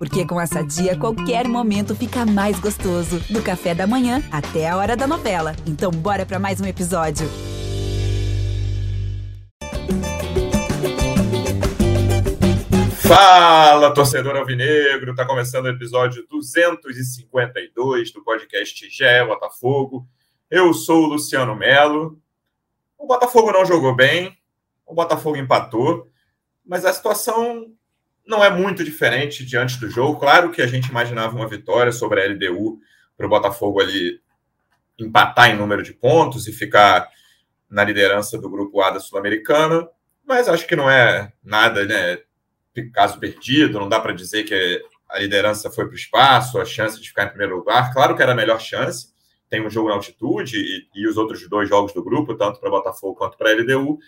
Porque com essa dia, qualquer momento fica mais gostoso. Do café da manhã até a hora da novela. Então, bora para mais um episódio. Fala, torcedor alvinegro! Tá começando o episódio 252 do podcast GE Botafogo. Eu sou o Luciano Melo. O Botafogo não jogou bem, o Botafogo empatou, mas a situação não é muito diferente diante do jogo. Claro que a gente imaginava uma vitória sobre a LDU para o Botafogo ali empatar em número de pontos e ficar na liderança do grupo A da Sul-Americana, mas acho que não é nada, né? Caso perdido, não dá para dizer que a liderança foi para o espaço, a chance de ficar em primeiro lugar. Claro que era a melhor chance, tem um jogo na altitude e, e os outros dois jogos do grupo, tanto para Botafogo quanto para a LDU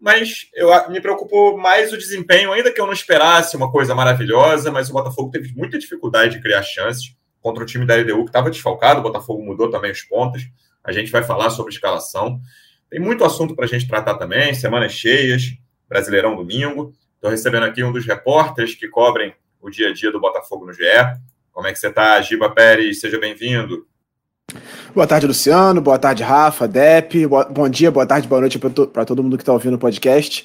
mas eu me preocupou mais o desempenho, ainda que eu não esperasse uma coisa maravilhosa, mas o Botafogo teve muita dificuldade de criar chances contra o time da LDU, que estava desfalcado, o Botafogo mudou também os pontos, a gente vai falar sobre escalação. Tem muito assunto para a gente tratar também, semanas cheias, Brasileirão domingo. Estou recebendo aqui um dos repórteres que cobrem o dia a dia do Botafogo no GE. Como é que você está, Giba Pérez? Seja bem-vindo. Boa tarde, Luciano. Boa tarde, Rafa, Dep. Bom dia, boa tarde, boa noite para todo mundo que está ouvindo o podcast.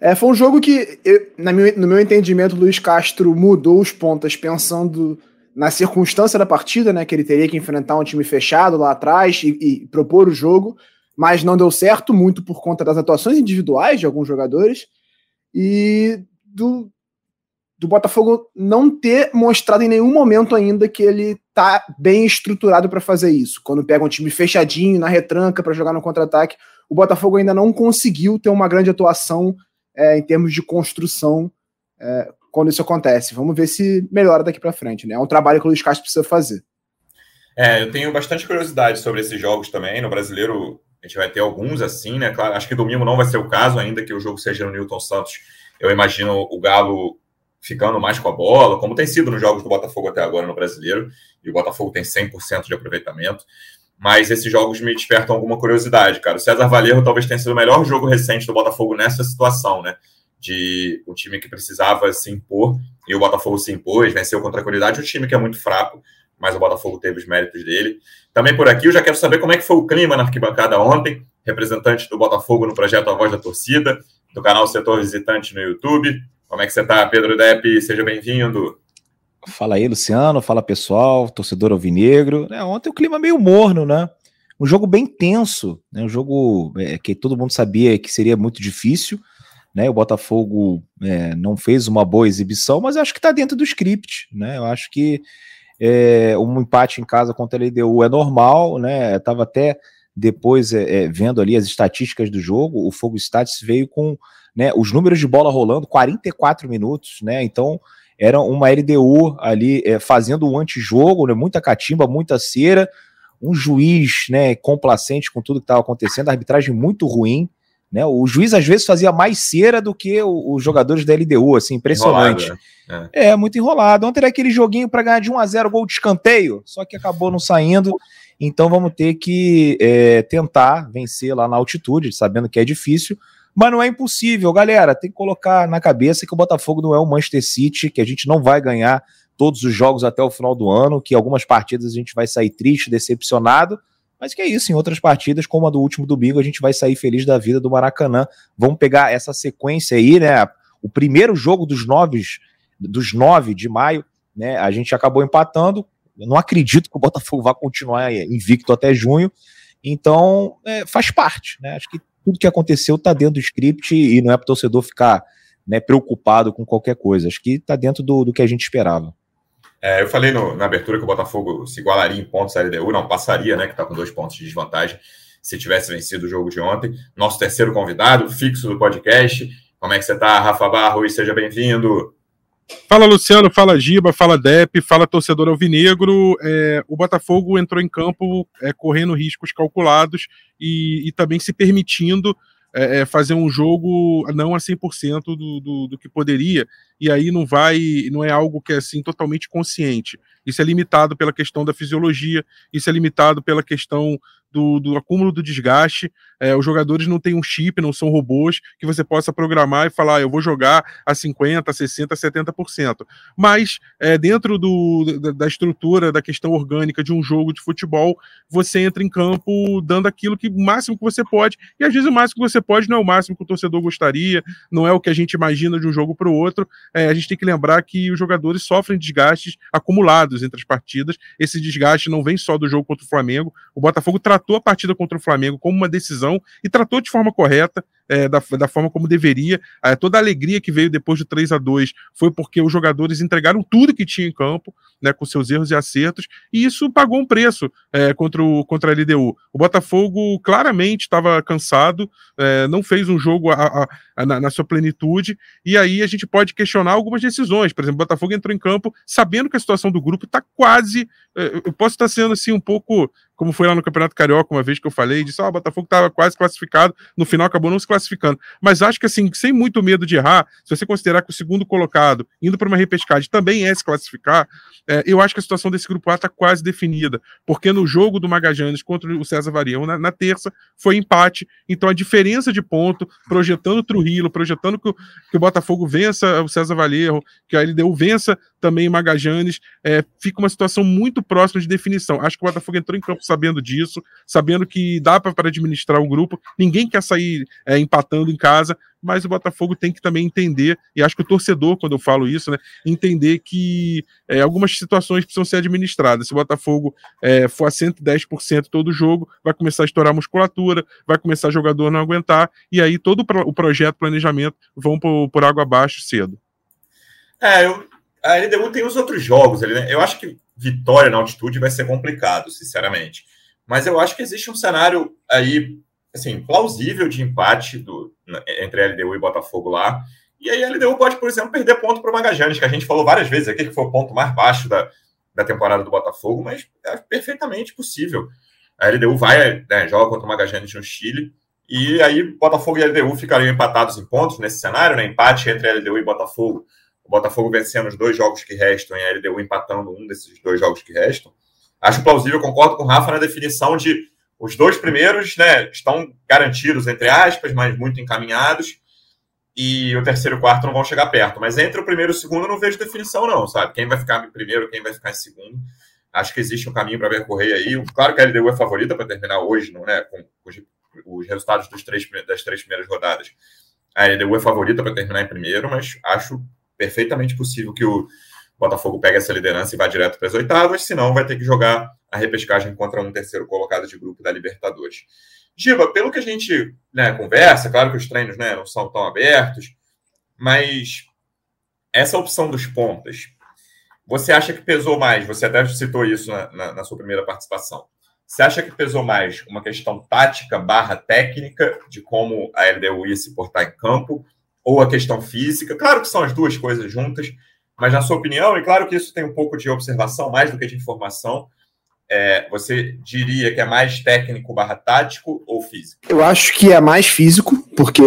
É, foi um jogo que, eu, no meu entendimento, Luiz Castro mudou os pontas pensando na circunstância da partida, né? Que ele teria que enfrentar um time fechado lá atrás e, e propor o jogo, mas não deu certo, muito por conta das atuações individuais de alguns jogadores e do, do Botafogo não ter mostrado em nenhum momento ainda que ele tá bem estruturado para fazer isso. Quando pega um time fechadinho na retranca para jogar no contra-ataque, o Botafogo ainda não conseguiu ter uma grande atuação é, em termos de construção é, quando isso acontece. Vamos ver se melhora daqui para frente. Né? É um trabalho que o Luiz Castro precisa fazer. É, eu tenho bastante curiosidade sobre esses jogos também. No brasileiro, a gente vai ter alguns assim, né? Claro, acho que domingo não vai ser o caso, ainda que o jogo seja no Newton Santos. Eu imagino o Galo ficando mais com a bola, como tem sido nos jogos do Botafogo até agora no brasileiro, e o Botafogo tem 100% de aproveitamento. Mas esses jogos me despertam alguma curiosidade, cara. O César Valerro talvez tenha sido o melhor jogo recente do Botafogo nessa situação, né? De um time que precisava se impor, e o Botafogo se impôs, venceu com tranquilidade. Um time que é muito fraco, mas o Botafogo teve os méritos dele. Também por aqui, eu já quero saber como é que foi o clima na arquibancada ontem. Representante do Botafogo no projeto A Voz da Torcida, do canal Setor Visitante no YouTube. Como é que você está, Pedro Depp? Seja bem-vindo. Fala aí, Luciano. Fala, pessoal, torcedor alvinegro. É, ontem o clima meio morno, né? Um jogo bem tenso, né? Um jogo é, que todo mundo sabia que seria muito difícil, né? O Botafogo é, não fez uma boa exibição, mas acho que está dentro do script, né? Eu acho que é, um empate em casa contra a LDU é normal, né? Estava até depois é, é, vendo ali as estatísticas do jogo, o Fogo Stats veio com né, os números de bola rolando, 44 minutos, né? Então era uma LDU ali é, fazendo um antijogo, né, muita catimba, muita cera, um juiz né, complacente com tudo que estava acontecendo, arbitragem muito ruim. Né, o juiz às vezes fazia mais cera do que os jogadores da LDU, assim, impressionante. Enrolado, é. é. muito enrolado. Ontem era aquele joguinho para ganhar de 1 a 0 gol de escanteio, só que acabou não saindo. Então vamos ter que é, tentar vencer lá na altitude, sabendo que é difícil, mas não é impossível, galera. Tem que colocar na cabeça que o Botafogo não é o Manchester City, que a gente não vai ganhar todos os jogos até o final do ano, que algumas partidas a gente vai sair triste, decepcionado, mas que é isso, em outras partidas, como a do último domingo, a gente vai sair feliz da vida do Maracanã. Vamos pegar essa sequência aí, né? O primeiro jogo dos nove, dos nove de maio, né? A gente acabou empatando. Eu não acredito que o Botafogo vá continuar invicto até junho. Então, é, faz parte, né? Acho que tudo que aconteceu está dentro do script e não é para o torcedor ficar né, preocupado com qualquer coisa. Acho que está dentro do, do, que a gente esperava. É, eu falei no, na abertura que o Botafogo se igualaria em pontos à LDU, não passaria, né? Que está com dois pontos de desvantagem se tivesse vencido o jogo de ontem. Nosso terceiro convidado, fixo do podcast. Como é que você está, Rafa Barro? E seja bem-vindo. Fala Luciano, fala Giba, fala Dep, fala torcedor alvinegro. É, o Botafogo entrou em campo é, correndo riscos calculados e, e também se permitindo é, é fazer um jogo não a 100% do, do, do que poderia. e aí não vai, não é algo que é assim totalmente consciente. Isso é limitado pela questão da fisiologia, isso é limitado pela questão do, do acúmulo do desgaste. É, os jogadores não têm um chip, não são robôs que você possa programar e falar, ah, eu vou jogar a 50%, 60%, 70%. Mas, é, dentro do, da, estrutura, da questão orgânica de um jogo de futebol, você entra em campo dando aquilo que o máximo que você pode. E às vezes o máximo que você pode não é o máximo que o torcedor gostaria, não é o que a gente imagina de um jogo para o outro. É, a gente tem que lembrar que os jogadores sofrem desgastes acumulados entre as partidas. Esse desgaste não vem só do jogo contra o Flamengo. O Botafogo tratou tratou a partida contra o Flamengo como uma decisão e tratou de forma correta, é, da, da forma como deveria. É, toda a alegria que veio depois do 3 a 2 foi porque os jogadores entregaram tudo que tinha em campo, né, com seus erros e acertos, e isso pagou um preço é, contra, o, contra a LDU. O Botafogo claramente estava cansado, é, não fez um jogo a, a, a, na, na, sua plenitude, e aí a gente pode questionar algumas decisões. Por exemplo, o Botafogo entrou em campo sabendo que a situação do grupo está quase. É, eu posso estar sendo assim um pouco como foi lá no Campeonato Carioca, uma vez que eu falei, disse, ah, o Botafogo estava quase classificado, no final acabou não se classificando. Mas acho que, assim, sem muito medo de errar, se você considerar que o segundo colocado, indo para uma repescagem, também é se classificar, é, eu acho que a situação desse grupo A está quase definida, porque no jogo do Magajanes contra o César Varião, na, na, terça, foi empate, então a diferença de ponto, projetando o Trujillo, projetando que o, que o Botafogo vença o César Valerro, que a LDU vença também o Magajanes, é, fica uma situação muito próxima de definição. Acho que o Botafogo entrou em campo sabendo disso, sabendo que dá para administrar um grupo, ninguém quer sair é, empatando em casa, mas o Botafogo tem que também entender, e acho que o torcedor, quando eu falo isso, né, entender que é, algumas situações precisam ser administradas. Se o Botafogo é, for a 110% todo jogo, vai começar a estourar a musculatura, vai começar o jogador não aguentar, e aí todo o projeto, planejamento vão por, por água abaixo cedo. É, eu, a LDU tem os outros jogos ali, né? Eu acho que vitória na altitude vai ser complicado, sinceramente. Mas eu acho que existe um cenário aí assim, plausível de empate do, entre LDU e Botafogo lá. E aí a LDU pode, por exemplo, perder ponto para o Magajanes, que a gente falou várias vezes aqui que foi o ponto mais baixo da, da temporada do Botafogo, mas é perfeitamente possível. A LDU vai, né, joga contra o Magajanes no Chile, e aí Botafogo e LDU ficariam empatados em pontos nesse cenário, né? Empate entre LDU e Botafogo. O Botafogo vencendo os dois jogos que restam e a LDU empatando um desses dois jogos que restam. Acho plausível, concordo com o Rafa na definição de os dois primeiros né, estão garantidos, entre aspas, mas muito encaminhados. E o terceiro e o quarto não vão chegar perto. Mas entre o primeiro e o segundo eu não vejo definição, não, sabe? Quem vai ficar em primeiro, quem vai ficar em segundo. Acho que existe um caminho para percorrer aí. Claro que a LDU é favorita para terminar hoje, não, né? Com os, os resultados dos três, das três primeiras rodadas. A LDU é favorita para terminar em primeiro, mas acho perfeitamente possível que o Botafogo pegue essa liderança e vá direto para as oitavas, senão vai ter que jogar a repescagem contra um terceiro colocado de grupo da Libertadores. Giba, pelo que a gente né, conversa, claro que os treinos né, não são tão abertos, mas essa opção dos pontas, você acha que pesou mais? Você até citou isso na, na, na sua primeira participação. Você acha que pesou mais uma questão tática barra técnica de como a LDU ia se portar em campo ou a questão física? Claro que são as duas coisas juntas, mas na sua opinião, e claro que isso tem um pouco de observação mais do que de informação, é, você diria que é mais técnico barra tático ou físico? Eu acho que é mais físico, porque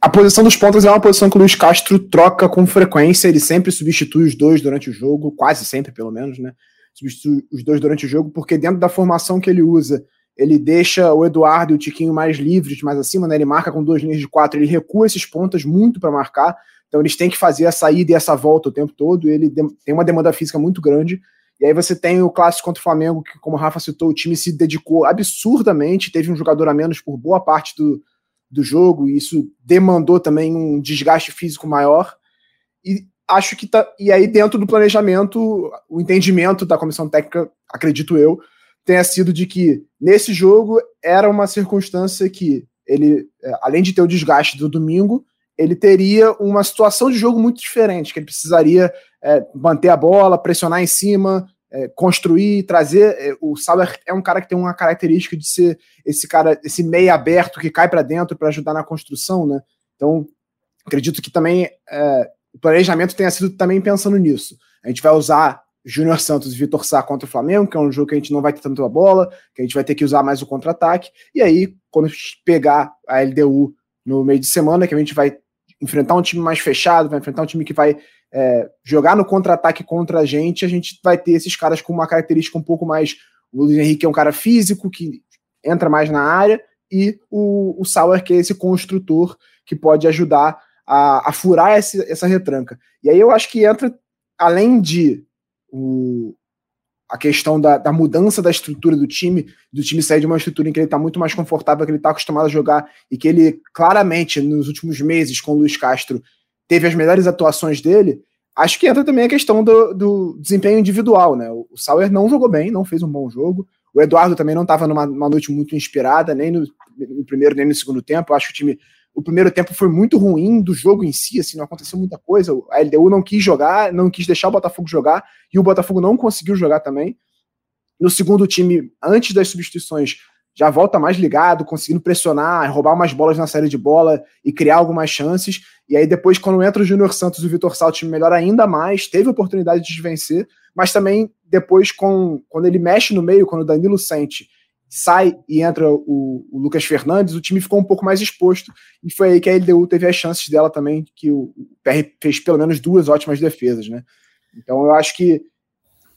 a posição dos pontas é uma posição que o Luiz Castro troca com frequência, ele sempre substitui os dois durante o jogo, quase sempre pelo menos, né? Substitui os dois durante o jogo, porque dentro da formação que ele usa, ele deixa o Eduardo e o Tiquinho mais livres, mais acima, né? Ele marca com duas linhas de quatro, ele recua esses pontas muito para marcar, então eles têm que fazer a saída e essa volta o tempo todo, ele tem uma demanda física muito grande. E aí você tem o clássico contra o Flamengo, que, como o Rafa citou, o time se dedicou absurdamente, teve um jogador a menos por boa parte do, do jogo, e isso demandou também um desgaste físico maior. E acho que tá. E aí, dentro do planejamento, o entendimento da comissão técnica, acredito eu, tenha sido de que nesse jogo era uma circunstância que ele, é, além de ter o desgaste do domingo, ele teria uma situação de jogo muito diferente, que ele precisaria é, manter a bola, pressionar em cima, é, construir, trazer. É, o Sauer é um cara que tem uma característica de ser esse cara, esse meio aberto que cai para dentro para ajudar na construção, né? Então, acredito que também é, o planejamento tenha sido também pensando nisso. A gente vai usar Júnior Santos e Vitor Sá contra o Flamengo, que é um jogo que a gente não vai ter tanto a bola, que a gente vai ter que usar mais o contra-ataque, e aí, quando pegar a LDU no meio de semana, que a gente vai enfrentar um time mais fechado, vai enfrentar um time que vai é, jogar no contra-ataque contra a gente, a gente vai ter esses caras com uma característica um pouco mais. O Luiz Henrique é um cara físico que entra mais na área, e o, o Sauer, que é esse construtor que pode ajudar a, a furar essa, essa retranca. E aí eu acho que entra, além de o, a questão da, da, mudança da estrutura do time, do time sair de uma estrutura em que ele está muito mais confortável, que ele está acostumado a jogar, e que ele claramente, nos últimos meses, com o Luiz Castro, teve as melhores atuações dele, acho que entra também a questão do, do desempenho individual, né? O, Sauer não jogou bem, não fez um bom jogo. O Eduardo também não estava numa, numa, noite muito inspirada, nem no, no, primeiro nem no segundo tempo. Acho que o time. O primeiro tempo foi muito ruim do jogo em si, assim, não aconteceu muita coisa. A LDU não quis jogar, não quis deixar o Botafogo jogar, e o Botafogo não conseguiu jogar também. No segundo time, antes das substituições, já volta mais ligado, conseguindo pressionar, roubar umas bolas na série de bola e criar algumas chances. E aí depois, quando entra o Júnior Santos e o Vitor Sal, o time melhora ainda mais, teve oportunidade de vencer, mas também depois, com, quando ele mexe no meio, quando o Danilo sente, sai e entra o, o, Lucas Fernandes, o time ficou um pouco mais exposto, e foi aí que a LDU teve as chances dela também, que o, o PR fez pelo menos duas ótimas defesas, né? Então eu acho que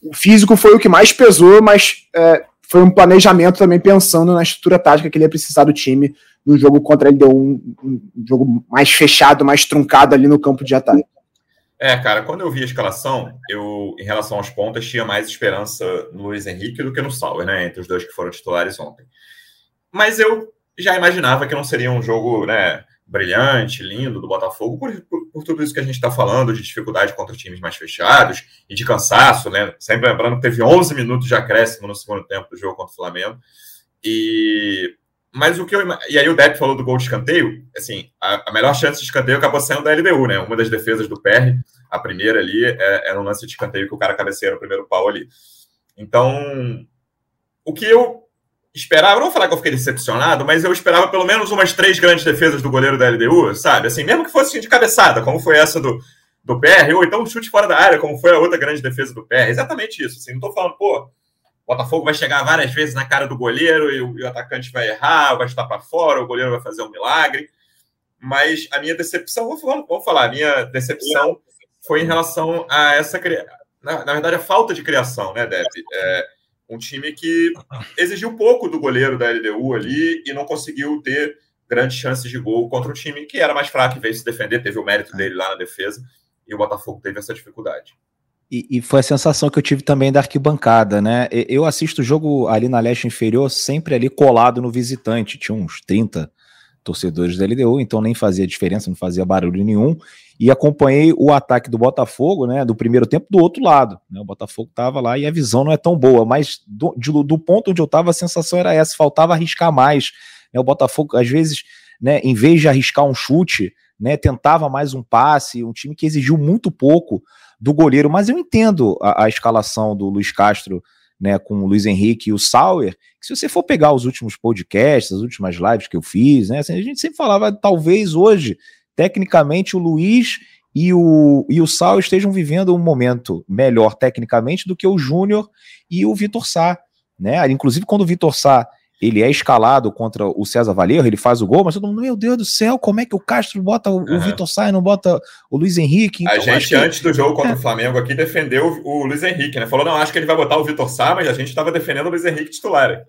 o físico foi o que mais pesou, mas é, foi um planejamento também pensando na estrutura tática que ele ia precisar do time no jogo contra a LDU, um, um jogo mais fechado, mais truncado ali no campo de ataque. É, cara, quando eu vi a escalação, eu, em relação aos pontas, tinha mais esperança no Luiz Henrique do que no Sauer, né? Entre os dois que foram titulares ontem. Mas eu já imaginava que não seria um jogo, né? Brilhante, lindo do Botafogo, por, por, por tudo isso que a gente está falando, de dificuldade contra times mais fechados e de cansaço, né? Sempre lembrando que teve 11 minutos de acréscimo no segundo tempo do jogo contra o Flamengo. E mas o que eu. E aí o Depp falou do gol de escanteio. Assim, a, a, melhor chance de escanteio acabou sendo da LDU, né? Uma das defesas do PR, a primeira ali, é, era um lance de escanteio que o cara cabeceia no primeiro pau ali. Então, o que eu esperava, não vou falar que eu fiquei decepcionado, mas eu esperava pelo menos umas três grandes defesas do goleiro da LDU, sabe? Assim, mesmo que fosse de cabeçada, como foi essa do, do PR, ou então um chute fora da área, como foi a outra grande defesa do PR. Exatamente isso. Assim, não tô falando, pô, Botafogo vai chegar várias vezes na cara do goleiro e o, e o atacante vai errar, vai estar para fora, o goleiro vai fazer um milagre. Mas a minha decepção, vamos, vamos falar, a minha decepção foi em relação a essa. Na, na verdade, a falta de criação, né, Deb? É, um time que exigiu pouco do goleiro da LDU ali e não conseguiu ter grandes chances de gol contra um time que era mais fraco e veio se defender, teve o mérito dele lá na defesa, e o Botafogo teve essa dificuldade. E, e, foi a sensação que eu tive também da arquibancada, né? Eu assisto o jogo ali na leste inferior, sempre ali colado no visitante. Tinha uns 30 torcedores da LDU, então nem fazia diferença, não fazia barulho nenhum. E acompanhei o ataque do Botafogo, né? Do primeiro tempo do outro lado. Né? O Botafogo tava lá e a visão não é tão boa, mas do, do ponto onde eu tava, a sensação era essa: faltava arriscar mais. Né? O Botafogo, às vezes, né, em vez de arriscar um chute, né, tentava mais um passe, um time que exigiu muito pouco do goleiro, mas eu entendo a, a escalação do Luiz Castro né, com o Luiz Henrique e o Sauer, se você for pegar os últimos podcasts, as últimas lives que eu fiz, né, assim, a gente sempre falava, talvez hoje, tecnicamente, o Luiz e o, e o Sauer estejam vivendo um momento melhor tecnicamente do que o Júnior e o Vitor Sá. Né? Inclusive, quando o Vitor Sá ele é escalado contra o César Valerro, ele faz o gol, mas todo mundo, meu Deus do céu, como é que o Castro bota o, uhum. o Vitor Sai, não bota o Luiz Henrique? Então, a gente, que... antes do jogo contra é. o Flamengo aqui, defendeu o, o, Luiz Henrique, né? Falou, não, acho que ele vai botar o Vitor Sá, mas a gente estava defendendo o Luiz Henrique titular.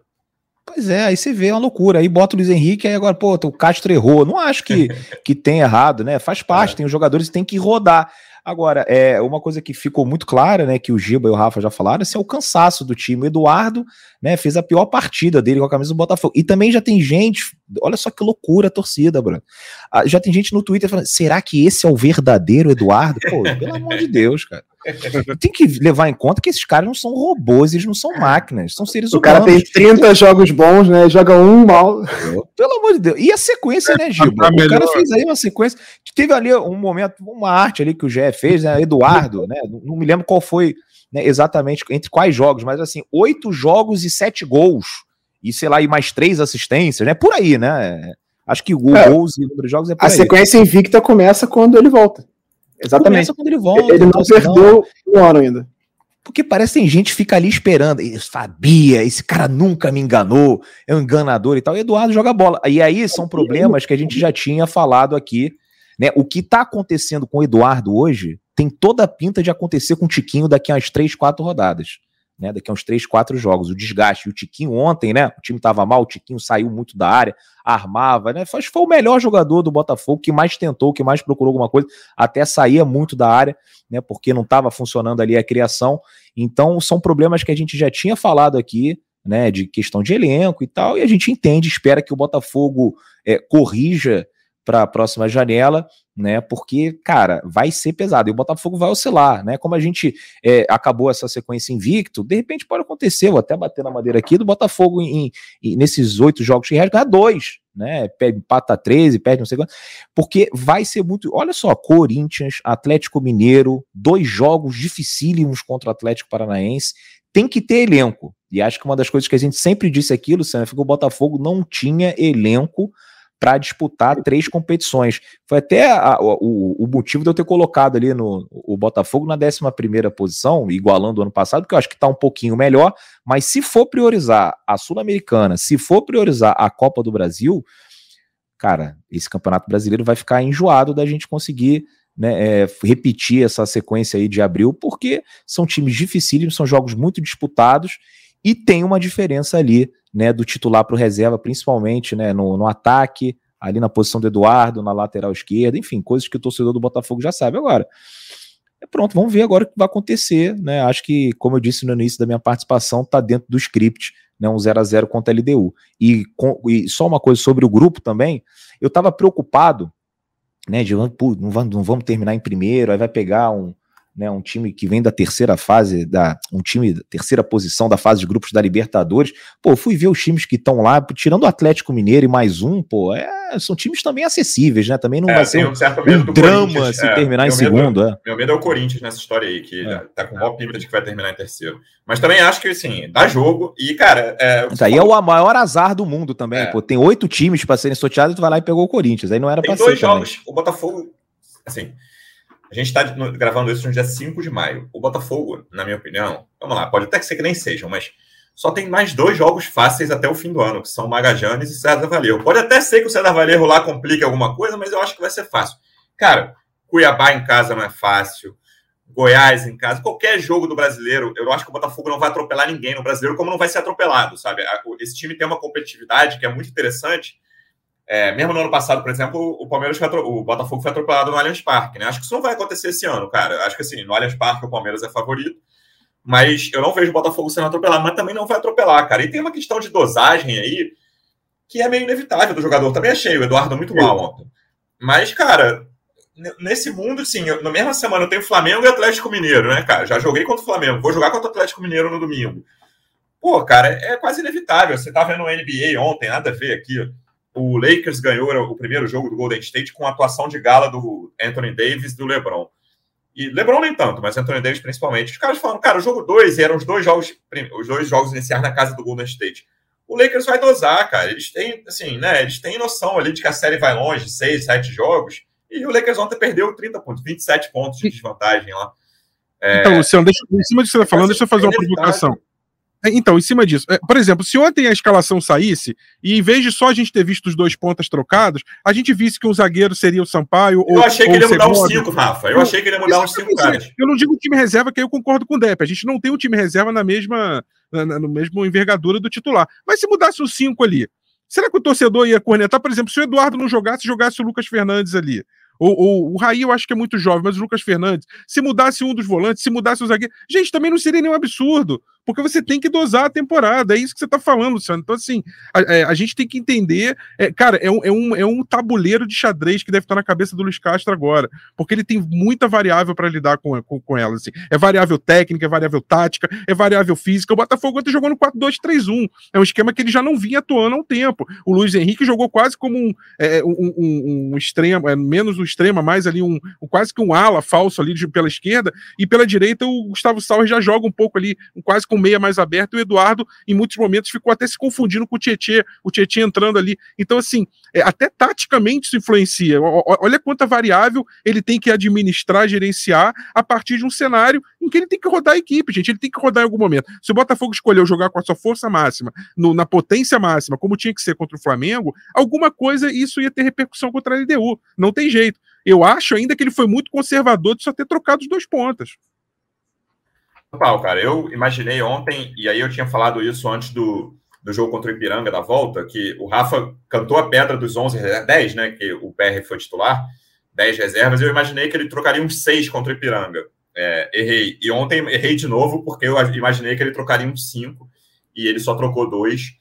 Pois é, aí você vê é uma loucura. Aí bota o Luiz Henrique, aí agora, pô, o Castro errou. Não acho que, que tem errado, né? Faz parte, é. tem os jogadores que tem que rodar. Agora, é uma coisa que ficou muito clara, né, que o Giba e o Rafa já falaram, esse é o cansaço do time. O Eduardo, né, fez a pior partida dele com a camisa do Botafogo. E também já tem gente, olha só que loucura a torcida, Bruno. Ah, já tem gente no Twitter falando, será que esse é o verdadeiro Eduardo? Pô, pelo amor de Deus, cara. Tem que levar em conta que esses caras não são robôs, eles não são máquinas, são seres o humanos. O cara tem 30 jogos bons, né? Joga um mal. Pelo amor de Deus. E a sequência, né, Gil? Tá o cara fez aí uma sequência. Que teve ali um momento, uma arte ali que o Gé fez, né? Eduardo, né? Não me lembro qual foi né, exatamente entre quais jogos, mas assim, oito jogos e sete gols. E sei lá, e mais três assistências, né? Por aí, né? Acho que o é, gols e número de jogos é por A aí. sequência invicta começa quando ele volta. Exatamente. Começa quando ele volta. Ele não então, perdeu um ano ainda. Porque parece que tem gente que fica ali esperando. Eu sabia, esse cara nunca me enganou, é um enganador e tal. E Eduardo joga bola. E aí são problemas que a gente já tinha falado aqui Né? O que está acontecendo com o Eduardo hoje tem toda a pinta de acontecer com o Tiquinho daqui a umas três, quatro rodadas. Né, daqui a uns três, quatro jogos. O desgaste. o Tiquinho ontem, né? O time estava mal, o Tiquinho saiu muito da área, armava, né? Foi, foi o melhor jogador do Botafogo, que mais tentou, que mais procurou alguma coisa, até saía muito da área, né? Porque não estava funcionando ali a criação. Então, são problemas que a gente já tinha falado aqui, né? De questão de elenco e tal, e a gente entende, espera que o Botafogo é, corrija para a próxima janela, né? Porque, cara, vai ser pesado e o Botafogo vai oscilar, né? Como a gente é, acabou essa sequência invicto, de repente pode acontecer, vou até bater na madeira aqui, do Botafogo em, em nesses oito jogos que resta, ganhar dois, né? Empata 13, perde não sei quanto, porque vai ser muito. Olha só, Corinthians, Atlético Mineiro, dois jogos dificílimos contra o Atlético Paranaense. Tem que ter elenco. E acho que uma das coisas que a gente sempre disse aqui, Luciano, é que o Botafogo não tinha elenco para disputar três competições. Foi até a, o, o, motivo de eu ter colocado ali no, o Botafogo na 11 posição, igualando o ano passado, que eu acho que está um pouquinho melhor, mas se for priorizar a Sul-Americana, se for priorizar a Copa do Brasil, cara, esse Campeonato Brasileiro vai ficar enjoado da gente conseguir né, é, repetir essa sequência aí de abril, porque são times dificílimos, são jogos muito disputados e tem uma diferença ali né, do titular para o reserva, principalmente né, no, no ataque, ali na posição do Eduardo, na lateral esquerda, enfim, coisas que o torcedor do Botafogo já sabe agora. É pronto, vamos ver agora o que vai acontecer, né? Acho que, como eu disse no início da minha participação, está dentro do script, né? Um 0 a 0 contra a LDU. E, com, e só uma coisa sobre o grupo também, eu estava preocupado, né? De não não vamos terminar em primeiro, aí vai pegar um, né, um time que vem da terceira fase, da, um time da terceira posição da fase de grupos da Libertadores. Pô, fui ver os times que estão lá, tirando o Atlético Mineiro e mais um, pô, é, são times também acessíveis, né? Também não é, vai ser um, um drama se é, terminar em segundo. é. Meu medo é o Corinthians nessa história aí, que é. tá com maior pinta de que vai terminar em terceiro. Mas também acho que, assim, dá jogo e, cara... É, Isso aí é o maior azar do mundo também, é. pô. Tem oito times para serem sorteados e tu vai lá e pegou o Corinthians. Aí não era para ser dois jogos. Também. O Botafogo, assim a gente está gravando isso no dia 5 de maio. O Botafogo, na minha opinião, vamos lá, pode até ser que nem sejam, mas só tem mais dois jogos fáceis até o fim do ano, que são Magajanes e César Valerro. Pode até ser que o César Valerro lá complique alguma coisa, mas eu acho que vai ser fácil. Cara, Cuiabá em casa não é fácil. Goiás em casa, qualquer jogo do brasileiro, eu acho que o Botafogo não vai atropelar ninguém no brasileiro, como não vai ser atropelado, sabe? Esse time tem uma competitividade que é muito interessante é, mesmo no ano passado, por exemplo, o Palmeiras foi o Botafogo foi atropelado no Allianz Parque, né? Acho que isso não vai acontecer esse ano, cara. Acho que assim, no Allianz Parque o Palmeiras é favorito, mas eu não vejo o Botafogo sendo atropelado, mas também não vai atropelar, cara. E tem uma questão de dosagem aí que é meio inevitável do jogador. Também achei o Eduardo muito mal ontem. Mas, cara, nesse mundo, sim, na mesma semana eu tenho Flamengo e Atlético Mineiro, né, cara? Já joguei contra o Flamengo, vou jogar contra o Atlético Mineiro no domingo. Pô, cara, é quase inevitável. Você tá vendo o NBA ontem, nada a ver aqui o Lakers ganhou o primeiro jogo do Golden State com a atuação de gala do Anthony Davis e do LeBron. E LeBron nem tanto, mas Anthony Davis principalmente. Os caras falaram, cara, o jogo 2 eram os dois jogos, os dois jogos iniciais na casa do Golden State. O Lakers vai dosar, cara. Eles têm, assim, né? Eles têm noção ali de que a série vai longe, 6, 7 jogos. E o Lakers ontem perdeu 30 pontos, 27 pontos de desvantagem lá. É... Então, Luciano, deixa, em cima do que você está falando, deixa eu fazer uma provocação. É, então, em cima disso, é, por exemplo, se ontem a escalação saísse e em vez de só a gente ter visto os dois pontas trocados, a gente visse que um zagueiro seria o Sampaio eu ou achei que ele ia mudar uns cinco, Rafa. Eu achei que ele ia mudar uns cinco caras. Eu não digo time reserva, que eu concordo com o Depp. A gente não tem um time reserva na mesma, na, na, no mesmo envergadura do titular. Mas se mudasse os cinco ali, será que o torcedor ia cornetar? Por exemplo, se o Eduardo não jogasse, jogasse o Lucas Fernandes ali. O, o, o Raí eu acho que é muito jovem, mas o Lucas Fernandes, se mudasse um dos volantes, se mudasse o zagueiro, gente, também não seria nenhum absurdo, porque você tem que dosar a temporada, é isso que você está falando, Luciano. Então, assim, a, é, a, gente tem que entender, é, cara, é um, é, um, é um tabuleiro de xadrez que deve estar na cabeça do Luiz Castro agora, porque ele tem muita variável para lidar com, com, com ela. Assim. É variável técnica, é variável tática, é variável física. O Botafogo ontem jogou no 4-2-3-1. É um esquema que ele já não vinha atuando há um tempo. O Luiz Henrique jogou quase como um, é, um, um, um extremo, é, menos o extrema, mais ali um, um, quase que um ala falso ali de, pela esquerda, e pela direita o Gustavo Sauer já joga um pouco ali, quase com meia mais aberto, e o Eduardo, em muitos momentos, ficou até se confundindo com o Tietê, o Tietê entrando ali. Então, assim, é, até taticamente isso influencia. O, olha quanta variável ele tem que administrar, gerenciar a partir de um cenário em que ele tem que rodar a equipe, gente. Ele tem que rodar em algum momento. Se o Botafogo escolheu jogar com a sua força máxima, no, na potência máxima, como tinha que ser contra o Flamengo, alguma coisa isso ia ter repercussão contra a LDU. Não tem jeito. eu acho ainda que ele foi muito conservador de só ter trocado os dois pontas. Total, cara. Eu imaginei ontem, e aí eu tinha falado isso antes do, do jogo contra o Ipiranga da volta, que o Rafa cantou a pedra dos 11, 10, né? Que o PR foi titular, 10 reservas, eu imaginei que ele trocaria uns 6 contra o Ipiranga. É, errei. E ontem errei de novo, porque eu imaginei que ele trocaria uns 5 e ele só trocou dois.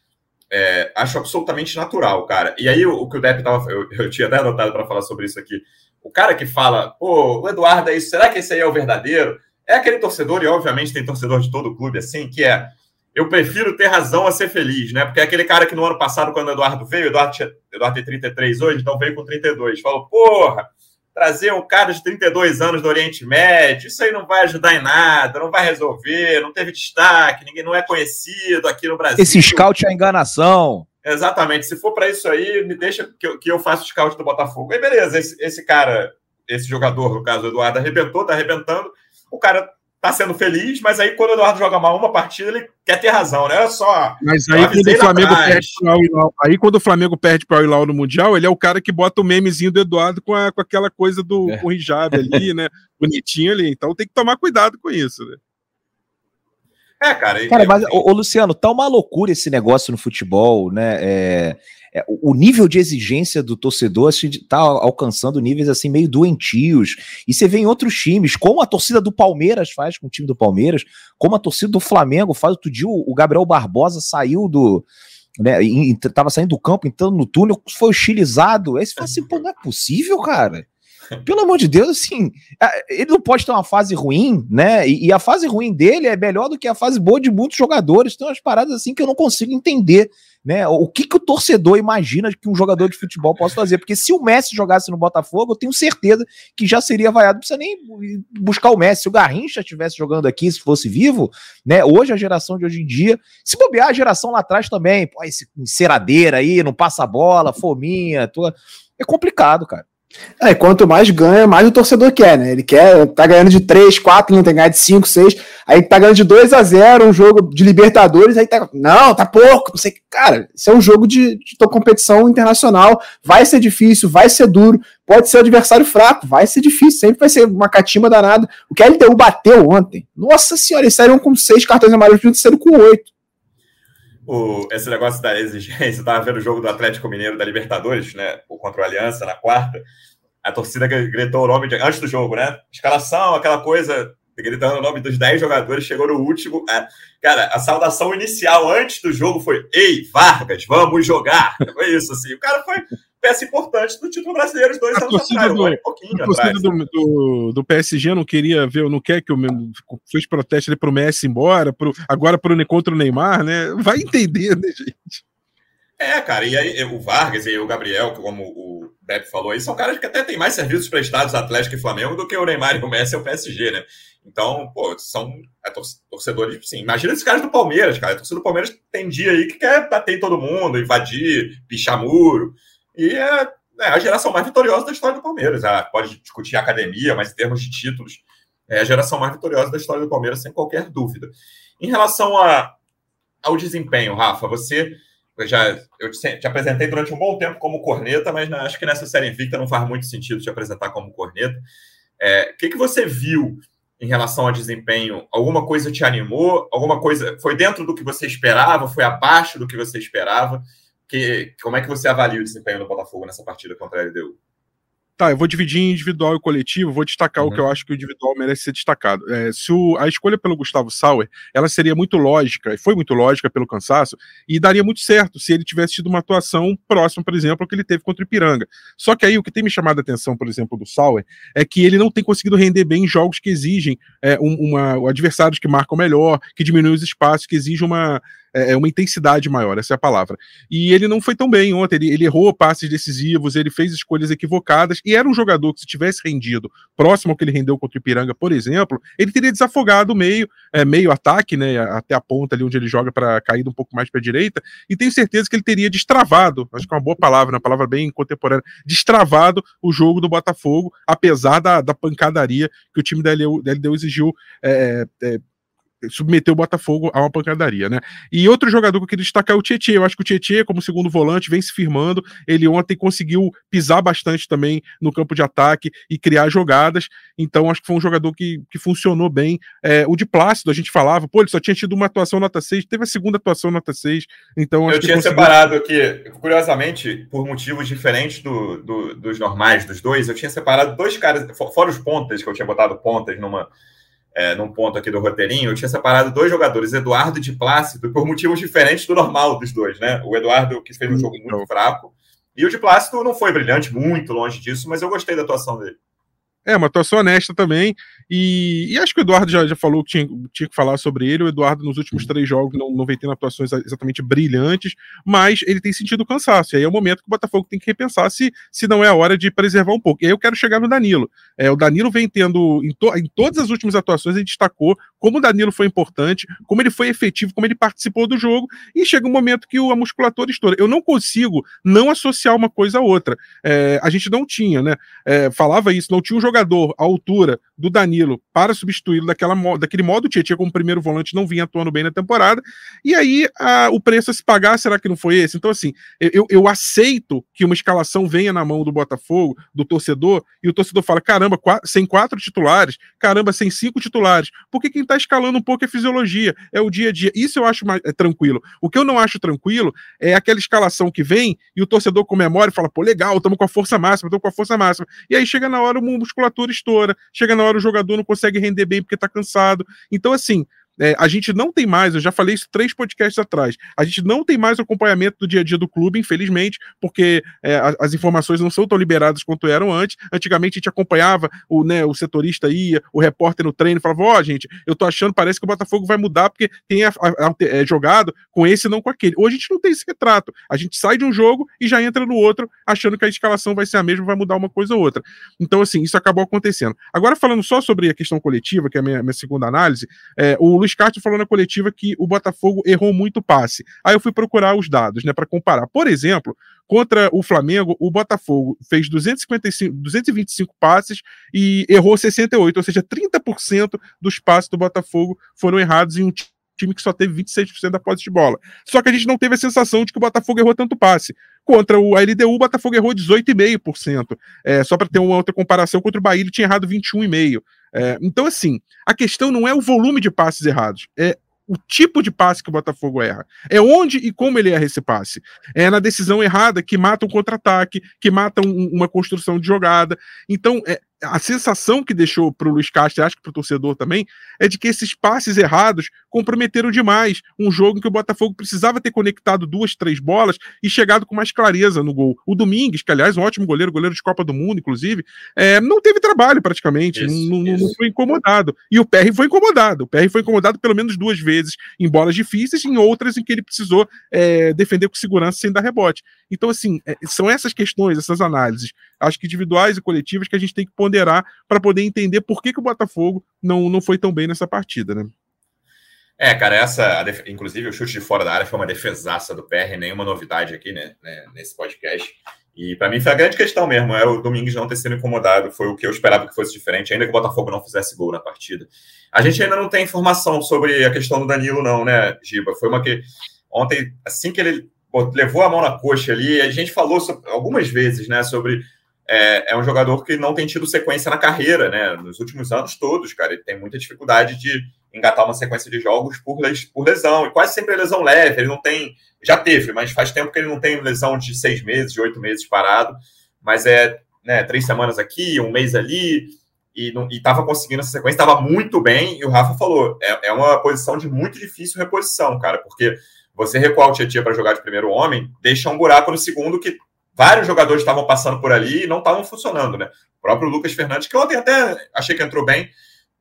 É, acho absolutamente natural, cara. E aí, o, que o Depp tava. Eu, eu tinha até anotado para falar sobre isso aqui. O cara que fala, pô, o Eduardo aí, será que esse aí é o verdadeiro? É aquele torcedor, e obviamente tem torcedor de todo o clube assim, que é eu prefiro ter razão a ser feliz, né? Porque é aquele cara que no ano passado, quando o Eduardo veio, o Eduardo, tinha, Eduardo tem 33 hoje, então veio com 32. Falou, porra, trazer um cara de 32 anos do Oriente Médio, isso aí não vai ajudar em nada, não vai resolver, não teve destaque, ninguém não é conhecido aqui no Brasil. Esse scout é enganação. Exatamente. Se for para isso aí, me deixa que eu, que eu faça o scout do Botafogo. Aí beleza, esse, esse cara, esse jogador, no caso, o Eduardo, arrebentou, tá arrebentando. O cara tá sendo feliz, mas aí quando o Eduardo joga mal uma partida, ele quer ter razão, né? Olha só. Mas aí quando o Flamengo perde pro Al aí quando o Flamengo perde para o Hilal no Mundial, ele é o cara que bota o memezinho do Eduardo com, a, com aquela coisa do é. com hijab ali, né? Bonitinho ali. Então tem que tomar cuidado com isso, né? É, cara. Cara, eu... mas, ô, ô, Luciano, tá uma loucura esse negócio no futebol, né? É, é, o nível de exigência do torcedor está alcançando níveis assim meio doentios. E você vê em outros times, como a torcida do Palmeiras faz com o time do Palmeiras, como a torcida do Flamengo faz. Outro dia o Gabriel Barbosa saiu do. Né, saindo do campo, entrando no túnel, foi hostilizado. Aí você fala assim, pô, não é possível, cara. Pelo amor de Deus, assim, ele não pode ter uma fase ruim, né? E, e, a fase ruim dele é melhor do que a fase boa de muitos jogadores. Tem umas paradas assim que eu não consigo entender, né? O que, que o torcedor imagina que um jogador de futebol possa fazer? Porque se o Messi jogasse no Botafogo, eu tenho certeza que já seria vaiado. Não precisa nem buscar o Messi. Se o Garrincha estivesse jogando aqui, se fosse vivo, né? Hoje, a geração de hoje em dia, se bobear a geração lá atrás também, pô, esse enceradeira aí, não passa bola, fominha, tua... é complicado, cara. É, quanto mais ganha, mais o torcedor quer, né? Ele quer, tá ganhando de 3, 4, não tem ganhar de 5, 6, aí tá ganhando de 2 a 0 um jogo de Libertadores, aí tá, não, tá pouco, não sei, cara, isso é um jogo de, de competição internacional, vai ser difícil, vai ser duro, pode ser adversário fraco, vai ser difícil, sempre vai ser uma catima danada. O que a LTU bateu ontem, nossa senhora, eles saíram com 6 cartões amarelos, juntos sendo com 8. O, esse negócio da exigência, eu tava vendo o jogo do Atlético Mineiro da Libertadores, né? Contra o Aliança na quarta. A torcida gritou o nome de, antes do jogo, né? Escalação, aquela coisa, gritando o nome dos 10 jogadores, chegou no último. Cara, a saudação inicial antes do jogo foi: Ei, Vargas, vamos jogar! Foi isso, assim. O cara foi peça importante do título brasileiro os dois a anos atrás, do, um pouquinho a torcida do, do, do, PSG não queria ver, não quer que o fez protesto ali pro Messi embora, pro, agora pro, contra o Neymar, né? Vai entender, né, gente? É, cara, e aí o Vargas e o Gabriel, como o Pepe falou aí, são caras que até têm mais serviços prestados Atlético e Flamengo do que o Neymar e o Messi e o PSG, né? Então, pô, são é, torcedores, sim. Imagina esses caras do Palmeiras, cara. A torcida do Palmeiras tem dia aí que quer bater em todo mundo, invadir, pichar muro. E é, é, a geração mais vitoriosa da história do Palmeiras. Ah, pode discutir a academia, mas em termos de títulos, é a geração mais vitoriosa da história do Palmeiras, sem qualquer dúvida. Em relação a, ao desempenho, Rafa, você eu já eu te, te, apresentei durante um bom tempo como corneta, mas acho que nessa série invicta não faz muito sentido te apresentar como corneta. É, o que, que você viu em relação ao desempenho? Alguma coisa te animou? Alguma coisa foi dentro do que você esperava? Foi abaixo do que você esperava? Que, como é que você avalia o desempenho do Botafogo nessa partida contra a LDU? Tá, eu vou dividir em individual e coletivo, vou destacar uhum. o que eu acho que o individual merece ser destacado. É, se o, a escolha pelo Gustavo Sauer, ela seria muito lógica, e foi muito lógica pelo cansaço, e daria muito certo se ele tivesse tido uma atuação próxima, por exemplo, ao que ele teve contra o Ipiranga. Só que aí o que tem me chamado a atenção, por exemplo, do Sauer, é que ele não tem conseguido render bem em jogos que exigem é, um, uma, adversários que marcam melhor, que diminuem os espaços, que exigem uma, é, é, uma intensidade maior, essa é a palavra. E ele não foi tão bem ontem, ele, ele, errou passes decisivos, ele fez escolhas equivocadas, e era um jogador que, se tivesse rendido próximo ao que ele rendeu contra o Ipiranga, por exemplo, ele teria desafogado o meio, é, meio ataque, né, até a ponta ali onde ele joga para cair um pouco mais para a direita, e tenho certeza que ele teria destravado, acho que é uma boa palavra, uma palavra bem contemporânea, destravado o jogo do Botafogo, apesar da, da pancadaria que o time da LDU, da LDU exigiu é, é, submeteu o Botafogo a uma pancadaria, né? E outro jogador que eu queria destacar é o Tietchan. Eu acho que o Tietchan, como segundo volante, vem se firmando. Ele ontem conseguiu pisar bastante também no campo de ataque e criar jogadas. Então, acho que foi um jogador que, que funcionou bem. É, o de Plácido, a gente falava, pô, ele só tinha tido uma atuação nota 6, teve a segunda atuação nota 6. Então, eu tinha conseguiu... separado aqui, curiosamente, por motivos diferentes do, do, dos normais dos dois, eu tinha separado dois caras, fora os pontas, que eu tinha botado pontas numa é, num ponto aqui do roteirinho, eu tinha separado dois jogadores, Eduardo de Plácido, por motivos diferentes do normal dos dois, né? O Eduardo, que fez um jogo muito fraco, e o de Plácido não foi brilhante, muito longe disso, mas eu gostei da atuação dele. É, uma atuação honesta também. E, e, acho que o Eduardo já, já falou que tinha, tinha que falar sobre ele. O Eduardo, nos últimos três jogos, não, não vem tendo atuações exatamente brilhantes, mas ele tem sentido cansaço. E aí é o momento que o Botafogo tem que repensar se, se não é a hora de preservar um pouco. E aí eu quero chegar no Danilo. É, o Danilo vem tendo, em, to, em todas as últimas atuações, ele destacou como o Danilo foi importante, como ele foi efetivo, como ele participou do jogo. E chega um momento que o, a musculatura estoura. Eu não consigo não associar uma coisa a outra. É, a gente não tinha, né? É, falava isso, não tinha um jogador à altura do Danilo para substituí-lo daquela, daquele modo. O Tietchan, como primeiro volante, não vinha atuando bem na temporada. E aí a, o preço a se pagar, será que não foi esse? Então, assim, eu, eu aceito que uma escalação venha na mão do Botafogo, do torcedor, e o torcedor fala: caramba, sem quatro titulares, caramba, sem cinco titulares. Porque quem está escalando um pouco é fisiologia, é o dia a dia. Isso eu acho mais é, tranquilo. O que eu não acho tranquilo é aquela escalação que vem e o torcedor comemora e fala: pô, legal, estamos com a força máxima, estamos com a força máxima. E aí chega na hora, o musculatura estoura, chega na hora, o jogador não consegue consegue render bem porque está cansado. Então, assim, é, a gente não tem mais, eu já falei isso três podcasts atrás, a gente não tem mais acompanhamento do dia a dia do clube, infelizmente, porque é, as informações não são tão liberadas quanto eram antes. Antigamente a gente acompanhava, o, né, o setorista ia, o repórter no treino falava: Ó, oh, gente, eu tô achando, parece que o Botafogo vai mudar porque tem a, a, é, jogado com esse e não com aquele. Hoje a gente não tem esse retrato. A gente sai de um jogo e já entra no outro, achando que a escalação vai ser a mesma, vai mudar uma coisa ou outra. Então, assim, isso acabou acontecendo. Agora, falando só sobre a questão coletiva, que é a minha, minha segunda análise, é, o Luiz Castro falou na coletiva que o Botafogo errou muito passe. Aí eu fui procurar os dados, né, para comparar. Por exemplo, contra o Flamengo, o Botafogo fez 255, 225 passes e errou 68, ou seja, 30% dos passes do Botafogo foram errados em um time que só teve 26% da posse de bola. Só que a gente não teve a sensação de que o Botafogo errou tanto passe. Contra o LDU, o Botafogo errou 18,5%. É, só para ter uma outra comparação, contra o Bahia ele tinha errado 21,5%. É, então, assim, a questão não é o volume de passes errados, é o tipo de passe que o Botafogo erra. É onde e como ele erra esse passe. É na decisão errada que mata um contra-ataque, que mata um, uma construção de jogada. Então, é, a sensação que deixou para o Luiz Castro, acho que para o torcedor também, é de que esses passes errados comprometeram demais um jogo em que o Botafogo precisava ter conectado duas, três bolas e chegado com mais clareza no gol. O Domingues, que aliás, um ótimo goleiro, goleiro de Copa do Mundo, inclusive, é, não teve trabalho praticamente, isso, não, isso. não, foi incomodado. E o PR foi incomodado. O PR foi incomodado pelo menos duas vezes em bolas difíceis, em outras em que ele precisou é, defender com segurança sem dar rebote. Então, assim, é, são essas questões, essas análises, acho que individuais e coletivas, que a gente tem que ponderar para poder entender por que, que o Botafogo não, não foi tão bem nessa partida, né? É, cara, essa, inclusive o chute de fora da área foi uma defesaça do PR, nenhuma novidade aqui, né, né nesse podcast. E para mim foi a grande questão mesmo, é o Domingos não ter sido incomodado, foi o que eu esperava que fosse diferente, ainda que o Botafogo não fizesse gol na partida. A gente ainda não tem informação sobre a questão do Danilo, não, né, Giba? Foi uma que ontem, assim que ele levou a mão na coxa ali, a gente falou sobre, algumas vezes, né, sobre é, é, um jogador que não tem tido sequência na carreira, né? Nos últimos anos todos, cara, ele tem muita dificuldade de engatar uma sequência de jogos por, les, por lesão, e quase sempre é lesão leve, ele não tem, já teve, mas faz tempo que ele não tem lesão de seis meses, de oito meses parado, mas é né, três semanas aqui, um mês ali, e estava conseguindo essa sequência, estava muito bem, e o Rafa falou, é, é uma posição de muito difícil reposição, cara, porque você recuar o Tietchan para jogar de primeiro homem, deixa um buraco no segundo que vários jogadores estavam passando por ali e não estavam funcionando, né? O próprio Lucas Fernandes, que ontem até achei que entrou bem,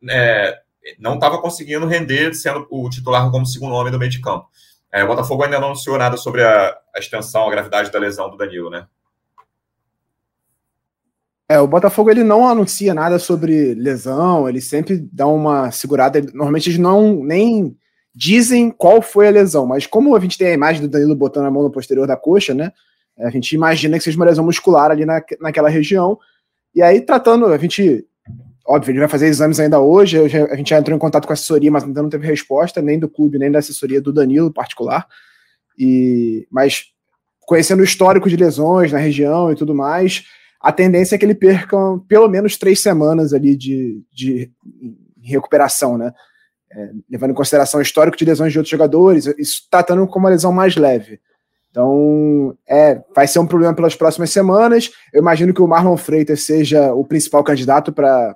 é, não estava conseguindo render sendo o titular como segundo homem do meio de campo. É, o Botafogo ainda não anunciou nada sobre a, a, extensão, a gravidade da lesão do Danilo, né? É, o Botafogo ele não anuncia nada sobre lesão, ele sempre dá uma segurada. Normalmente eles não nem dizem qual foi a lesão, mas como a gente tem a imagem do Danilo botando a mão no posterior da coxa, né? A gente imagina que seja uma lesão muscular ali na, naquela região. E aí, tratando, a gente óbvio, ele vai fazer exames ainda hoje. A gente já entrou em contato com a assessoria, mas ainda não teve resposta, nem do clube, nem da assessoria do Danilo particular. E, mas conhecendo o histórico de lesões na região e tudo mais, a tendência é que ele perca pelo menos três semanas ali de, de recuperação, né? É, levando em consideração o histórico de lesões de outros jogadores, isso tratando como uma lesão mais leve. Então, é, vai ser um problema pelas próximas semanas. Eu imagino que o Marlon Freitas seja o principal candidato para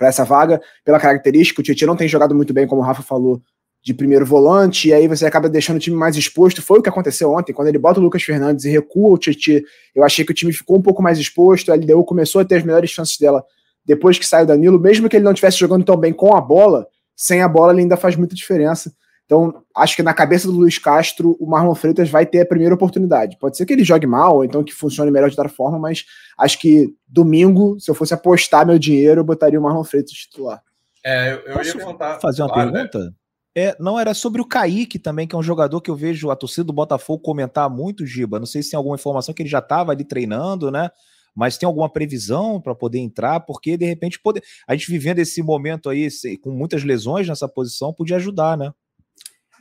essa vaga, pela característica. O Tietchan não tem jogado muito bem, como o Rafa falou, de primeiro volante, e aí você acaba deixando o time mais exposto. Foi o que aconteceu ontem, quando ele bota o Lucas Fernandes e recua o Tietchan. Eu achei que o time ficou um pouco mais exposto. A LDU começou a ter as melhores chances dela depois que saiu o Danilo, mesmo que ele não estivesse jogando tão bem com a bola, sem a bola ele ainda faz muita diferença. Então, acho que na cabeça do Luiz Castro, o Marlon Freitas vai ter a primeira oportunidade. Pode ser que ele jogue mal, ou então que funcione melhor de outra forma, mas acho que domingo, se eu fosse apostar meu dinheiro, eu botaria o Marlon Freitas titular. É, eu, eu Posso ia perguntar. Fazer uma claro, pergunta? Né? É, não, era sobre o Kaique também, que é um jogador que eu vejo a torcida do Botafogo comentar muito, Giba. Não sei se tem alguma informação que ele já estava ali treinando, né? Mas tem alguma previsão para poder entrar? Porque, de repente, poder... a gente vivendo esse momento aí, com muitas lesões nessa posição, podia ajudar, né?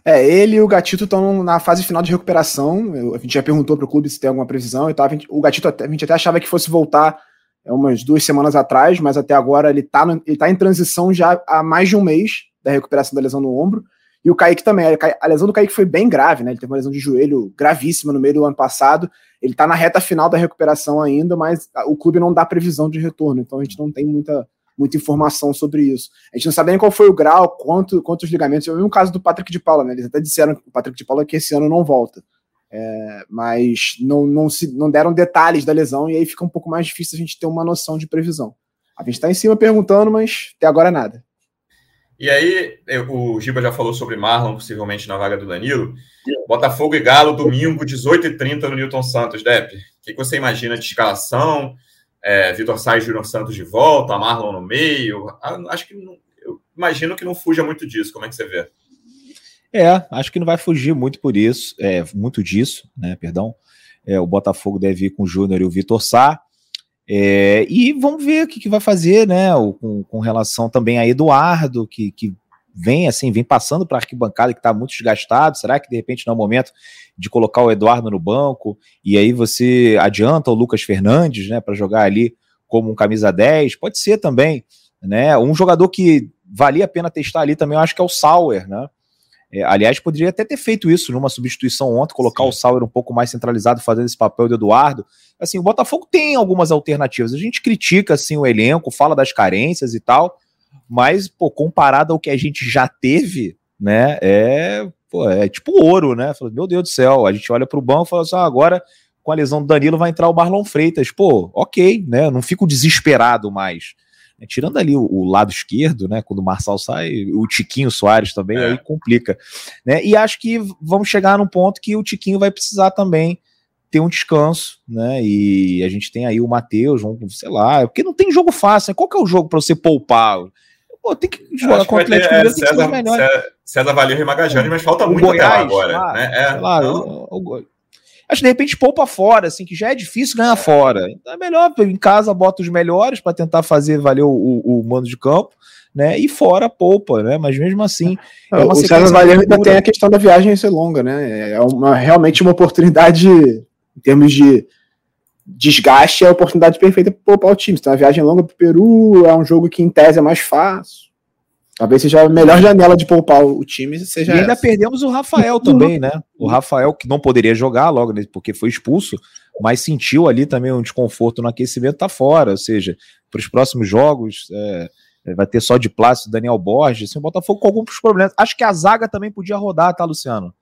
É, ele e o Gatito estão na fase final de recuperação. A gente já perguntou para o clube se tem alguma previsão e tal. O Gatito, a gente até achava que fosse voltar é, umas duas semanas atrás, mas até agora ele está ele tá em transição já há mais de um mês da recuperação da lesão no ombro. E o Kaique também. A lesão do Kaique foi bem grave, né? Ele teve uma lesão de joelho gravíssima no meio do ano passado. Ele tá na reta final da recuperação ainda, mas o clube não dá previsão de retorno, então a gente não tem muita, muita informação sobre isso. A gente não sabe nem qual foi o grau, quanto, quantos ligamentos. Eu vi um caso do Patrick de Paula, né? Eles até disseram que o Patrick de Paula que esse ano não volta. É, mas não, não, se, não deram detalhes da lesão e aí fica um pouco mais difícil a gente ter uma noção de previsão. A gente está em cima perguntando, mas até agora nada. E aí, o Giba já falou sobre Marlon, possivelmente na vaga do Danilo. Botafogo e Galo, domingo, 18h30 no Newton Santos, Depp. O que você imagina de escalação? É, Vitor e Júnior Santos de volta, Marlon no meio. Ah, acho que não, eu imagino que não fuja muito disso. Como é que você vê? É, acho que não vai fugir muito por isso, é, muito disso, né? Perdão. É, o Botafogo deve ir com o Júnior e o Vitor Sá. É, e vamos ver o que, que vai fazer, né? Com, com, relação também a Eduardo, que, que vem assim, vem passando para a arquibancada que está muito desgastado. Será que de repente não é o momento de colocar o Eduardo no banco? E aí você adianta o Lucas Fernandes, né, para jogar ali como um camisa 10? Pode ser também, né? Um jogador que valia a pena testar ali também, eu acho que é o Sauer, né? É, aliás, poderia até ter feito isso numa substituição ontem, colocar Sim. o Sauer um pouco mais centralizado, fazendo esse papel do Eduardo. Assim, o Botafogo tem algumas alternativas. A gente critica assim o elenco, fala das carências e tal, mas pô, comparado ao que a gente já teve, né, é, pô, é tipo ouro, né? Meu Deus do céu, a gente olha para o banco e fala assim, ah, agora com a lesão do Danilo vai entrar o Marlon Freitas. Pô, ok, né? Eu não fico desesperado mais. É, tirando ali o, o, lado esquerdo, né? Quando o Marçal sai, o Tiquinho Soares também, é. aí complica. Né? E acho que vamos chegar num ponto que o Tiquinho vai precisar também ter um descanso, né? E a gente tem aí o Matheus, sei lá, porque não tem jogo fácil. Né? Qual que é o jogo para você poupar? Pô, tem que jogar com o Atlético Mineiro, é, César, César, César Valeu e Magajane, mas falta muito Goiás, até agora. Né? É, lá, o, o, Acho que de repente poupa fora, assim, que já é difícil ganhar fora. Então é melhor, em casa bota os melhores para tentar fazer valer o, o, o, mando de campo, né? E fora poupa, né? Mas mesmo assim. É o César Valeu ainda tem a questão da viagem ser longa, né? É uma, realmente uma oportunidade, em termos de desgaste, é a oportunidade perfeita para poupar o time. Então, a viagem longa para o Peru é um jogo que, em tese, é mais fácil. Talvez seja a melhor janela de poupar o time. Seja e ainda essa. perdemos o Rafael também, né? O Rafael, que não poderia jogar logo, né, porque foi expulso, mas sentiu ali também um desconforto no aquecimento, tá fora. Ou seja, para os próximos jogos, é, é, vai ter só de Plácido Daniel Borges. Assim, o Botafogo com alguns problemas. Acho que a zaga também podia rodar, tá, Luciano?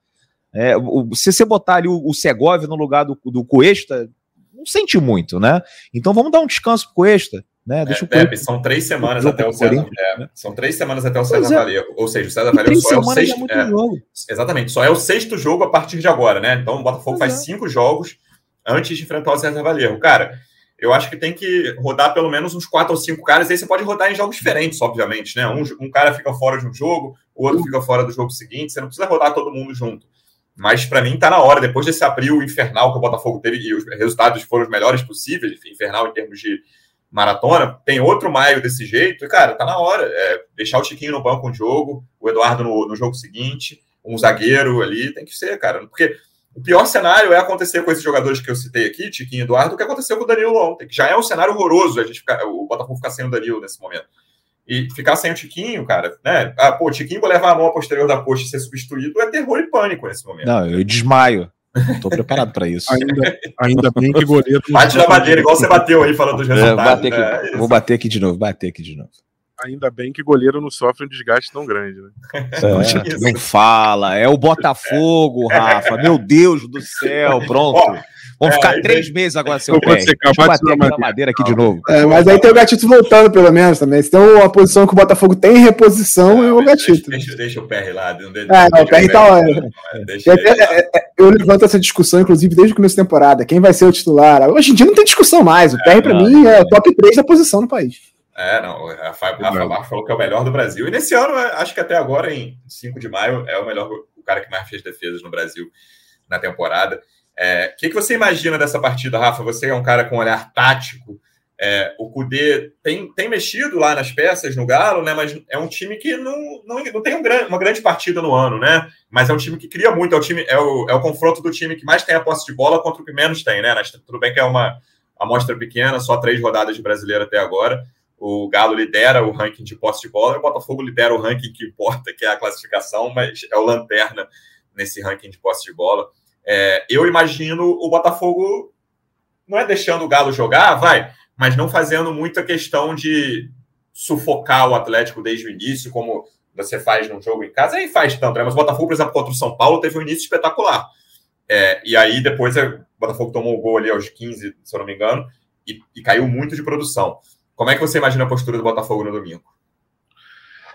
É, o, se você botar ali o, o Segovia no lugar do, do Cuesta, não sente muito, né? Então vamos dar um descanso pro Cuesta. Né? Deixa é, Pepe, são três semanas até o César. É, né? São três semanas até o César é. Valeu. Ou seja, o César Valeu só é o sexto. É, exatamente, só é o sexto jogo a partir de agora, né? Então o Botafogo pois faz é. cinco jogos antes de enfrentar o César Valeu. Cara, eu acho que tem que rodar pelo menos uns quatro ou cinco caras. Aí você pode rodar em jogos diferentes, obviamente, né? Um, um cara fica fora de um jogo, o outro fica fora do jogo seguinte. Você não precisa rodar todo mundo junto. Mas para mim tá na hora, depois desse abril infernal que o Botafogo teve, e os resultados foram os melhores possíveis, infernal em termos de maratona, tem outro maio desse jeito, e, cara, tá na hora. É, deixar o Chiquinho no banco um jogo, o Eduardo no, no jogo seguinte, um zagueiro ali, tem que ser, cara. Porque o pior cenário é acontecer com esses jogadores que eu citei aqui, Tiquinho e Eduardo, o que aconteceu com o Danilo ontem, que já é um cenário horroroso a gente ficar, o Botafogo ficar sem o Danilo nesse momento. E ficar sem o Tiquinho, cara, né? Ah, pô, o Tiquinho vou levar a mão posterior da coxa e ser substituído é terror e pânico nesse momento. Não, eu desmaio. Estou preparado para isso. ainda, ainda bem que goleiro. Bate na madeira, igual você bateu aí falando dos é, resultados. É, bater aqui, vou bater aqui de novo, bater aqui de novo. Ainda bem que goleiro não sofre um desgaste tão grande, né? É, não fala, é o Botafogo, Rafa. Meu Deus do céu, pronto. Ó, Vamos é, ficar três meses agora sem o pé. Deixa eu bater na madeira aqui de novo. É, mas aí tem o gatito voltando, pelo menos, também. Se tem uma posição que o Botafogo tem em reposição, é o gatito. Deixa, deixa, o PR lá. Não, é, não, o PR tá Eu levanto essa discussão, inclusive, desde o começo da temporada. Quem vai ser o titular? Hoje em dia não tem discussão mais. O PR, pra mim, é top 3 da posição no país. É, não, a Rafa Marques falou que é o melhor do Brasil. E nesse ano, acho que até agora, em 5 de maio, é o melhor, o cara que mais fez defesas no Brasil na temporada. É, o que, que, você imagina dessa partida, Rafa? Você é um cara com um olhar tático. É, o Cudê tem, tem mexido lá nas peças no Galo, né? Mas é um time que não, não, não tem um grande, uma grande partida no ano, né? Mas é um time que cria muito, é o, time, é, o, é o confronto do time que mais tem a posse de bola contra o que menos tem, né? Tudo bem que é uma amostra pequena, só três rodadas de brasileiro até agora. O Galo lidera o ranking de posse de bola, o Botafogo lidera o ranking que importa, que é a classificação, mas é o lanterna nesse ranking de posse de bola. É, eu imagino o Botafogo não é deixando o Galo jogar, vai, mas não fazendo muita questão de sufocar o Atlético desde o início, como você faz num jogo em casa, aí faz tanto, né? Mas o Botafogo, por exemplo, contra o São Paulo, teve um início espetacular. É, e aí depois o Botafogo tomou o gol ali aos 15, se eu não me engano, e, e caiu muito de produção. Como é que você imagina a postura do Botafogo no domingo?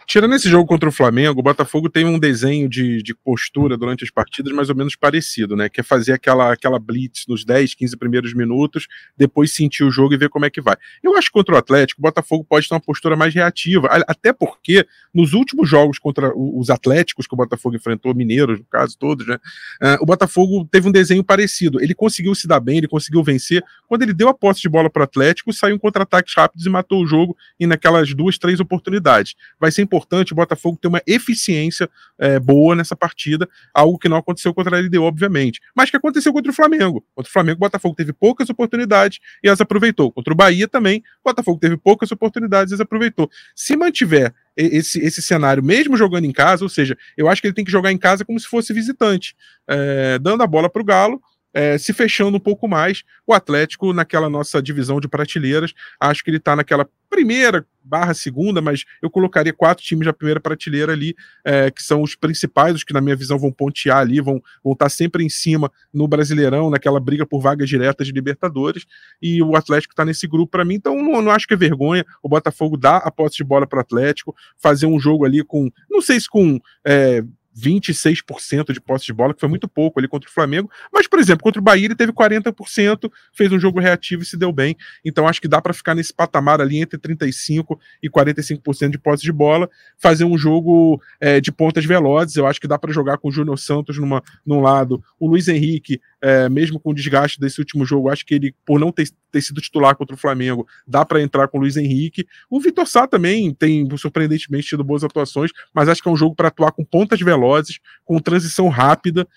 Tirando esse jogo contra o Flamengo, o Botafogo tem um desenho de, de postura durante as partidas mais ou menos parecido, né? Que é fazer aquela, aquela blitz nos 10, 15 primeiros minutos, depois sentir o jogo e ver como é que vai. Eu acho que contra o Atlético, o Botafogo pode ter uma postura mais reativa, até porque nos últimos jogos contra os Atléticos que o Botafogo enfrentou, Mineiros, no caso, todos, né? Uh, o Botafogo teve um desenho parecido. Ele conseguiu se dar bem, ele conseguiu vencer. Quando ele deu a posse de bola para o Atlético, saiu em contra-ataques rápidos e matou o jogo e naquelas duas, três oportunidades. Vai ser importante o Botafogo ter uma eficiência é, boa nessa partida, algo que não aconteceu contra a LDU, obviamente, mas que aconteceu contra o Flamengo. Contra o Flamengo, o Botafogo teve poucas oportunidades e as aproveitou. Contra o Bahia também, o Botafogo teve poucas oportunidades e as aproveitou. Se mantiver esse, esse cenário, mesmo jogando em casa, ou seja, eu acho que ele tem que jogar em casa como se fosse visitante, é, dando a bola para o Galo, é, se fechando um pouco mais. O Atlético, naquela nossa divisão de prateleiras, acho que ele está naquela primeira barra segunda, mas eu colocaria quatro times da primeira prateleira ali, é, que são os principais, os que na minha visão vão pontear ali, vão, estar tá sempre em cima no Brasileirão, naquela briga por vagas diretas de Libertadores, e o Atlético está nesse grupo para mim, então não, não, acho que é vergonha o Botafogo dar a posse de bola para o Atlético, fazer um jogo ali com, não sei se com é, 26% de posse de bola, que foi muito pouco ali contra o Flamengo. Mas, por exemplo, contra o Bahia ele teve 40%, fez um jogo reativo e se deu bem. Então acho que dá para ficar nesse patamar ali entre 35% e 45% de posse de bola, fazer um jogo é, de pontas velozes. Eu acho que dá para jogar com o Júnior Santos numa, num lado, o Luiz Henrique, é, mesmo com o desgaste desse último jogo, acho que ele, por não ter, ter sido titular contra o Flamengo, dá para entrar com o Luiz Henrique. O Vitor Sá também tem, surpreendentemente, tido boas atuações, mas acho que é um jogo para atuar com pontas velozes velozes, com transição rápida.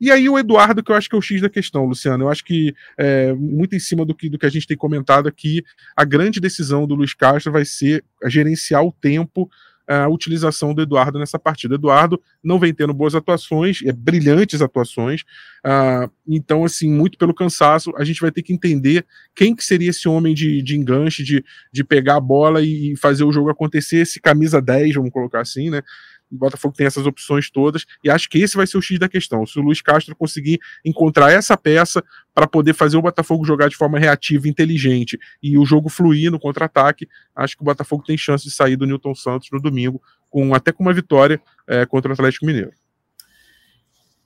E aí o Eduardo, que eu acho que é o X da questão, Luciano. Eu acho que, é, muito em cima do que, do que a gente tem comentado aqui, a grande decisão do Luiz Castro vai ser gerenciar o tempo, a utilização do Eduardo nessa partida. Eduardo não vem tendo boas atuações, é, brilhantes atuações, uh, então, assim, muito pelo cansaço, a gente vai ter que entender quem que seria esse homem de, de enganche, de, de pegar a bola e fazer o jogo acontecer, esse camisa 10, vamos colocar assim, né? O Botafogo tem essas opções todas, e acho que esse vai ser o X da questão. Se o Luiz Castro conseguir encontrar essa peça para poder fazer o Botafogo jogar de forma reativa, inteligente, e o jogo fluir no contra-ataque, acho que o Botafogo tem chance de sair do Newton Santos no domingo, com até com uma vitória é, contra o Atlético Mineiro.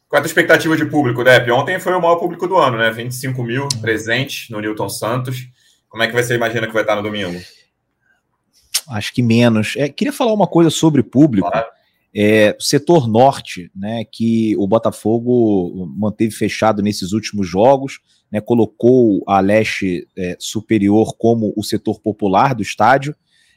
Qual é a expectativa de público, Depp? Ontem foi o maior público do ano, né? 25 mil presentes no Newton Santos. Como é que você imagina que vai estar no domingo? Acho que menos. É, queria falar uma coisa sobre público. Claro É, setor norte, né, que o Botafogo manteve fechado nesses últimos jogos, né, colocou a leste é, superior como o setor popular do estádio,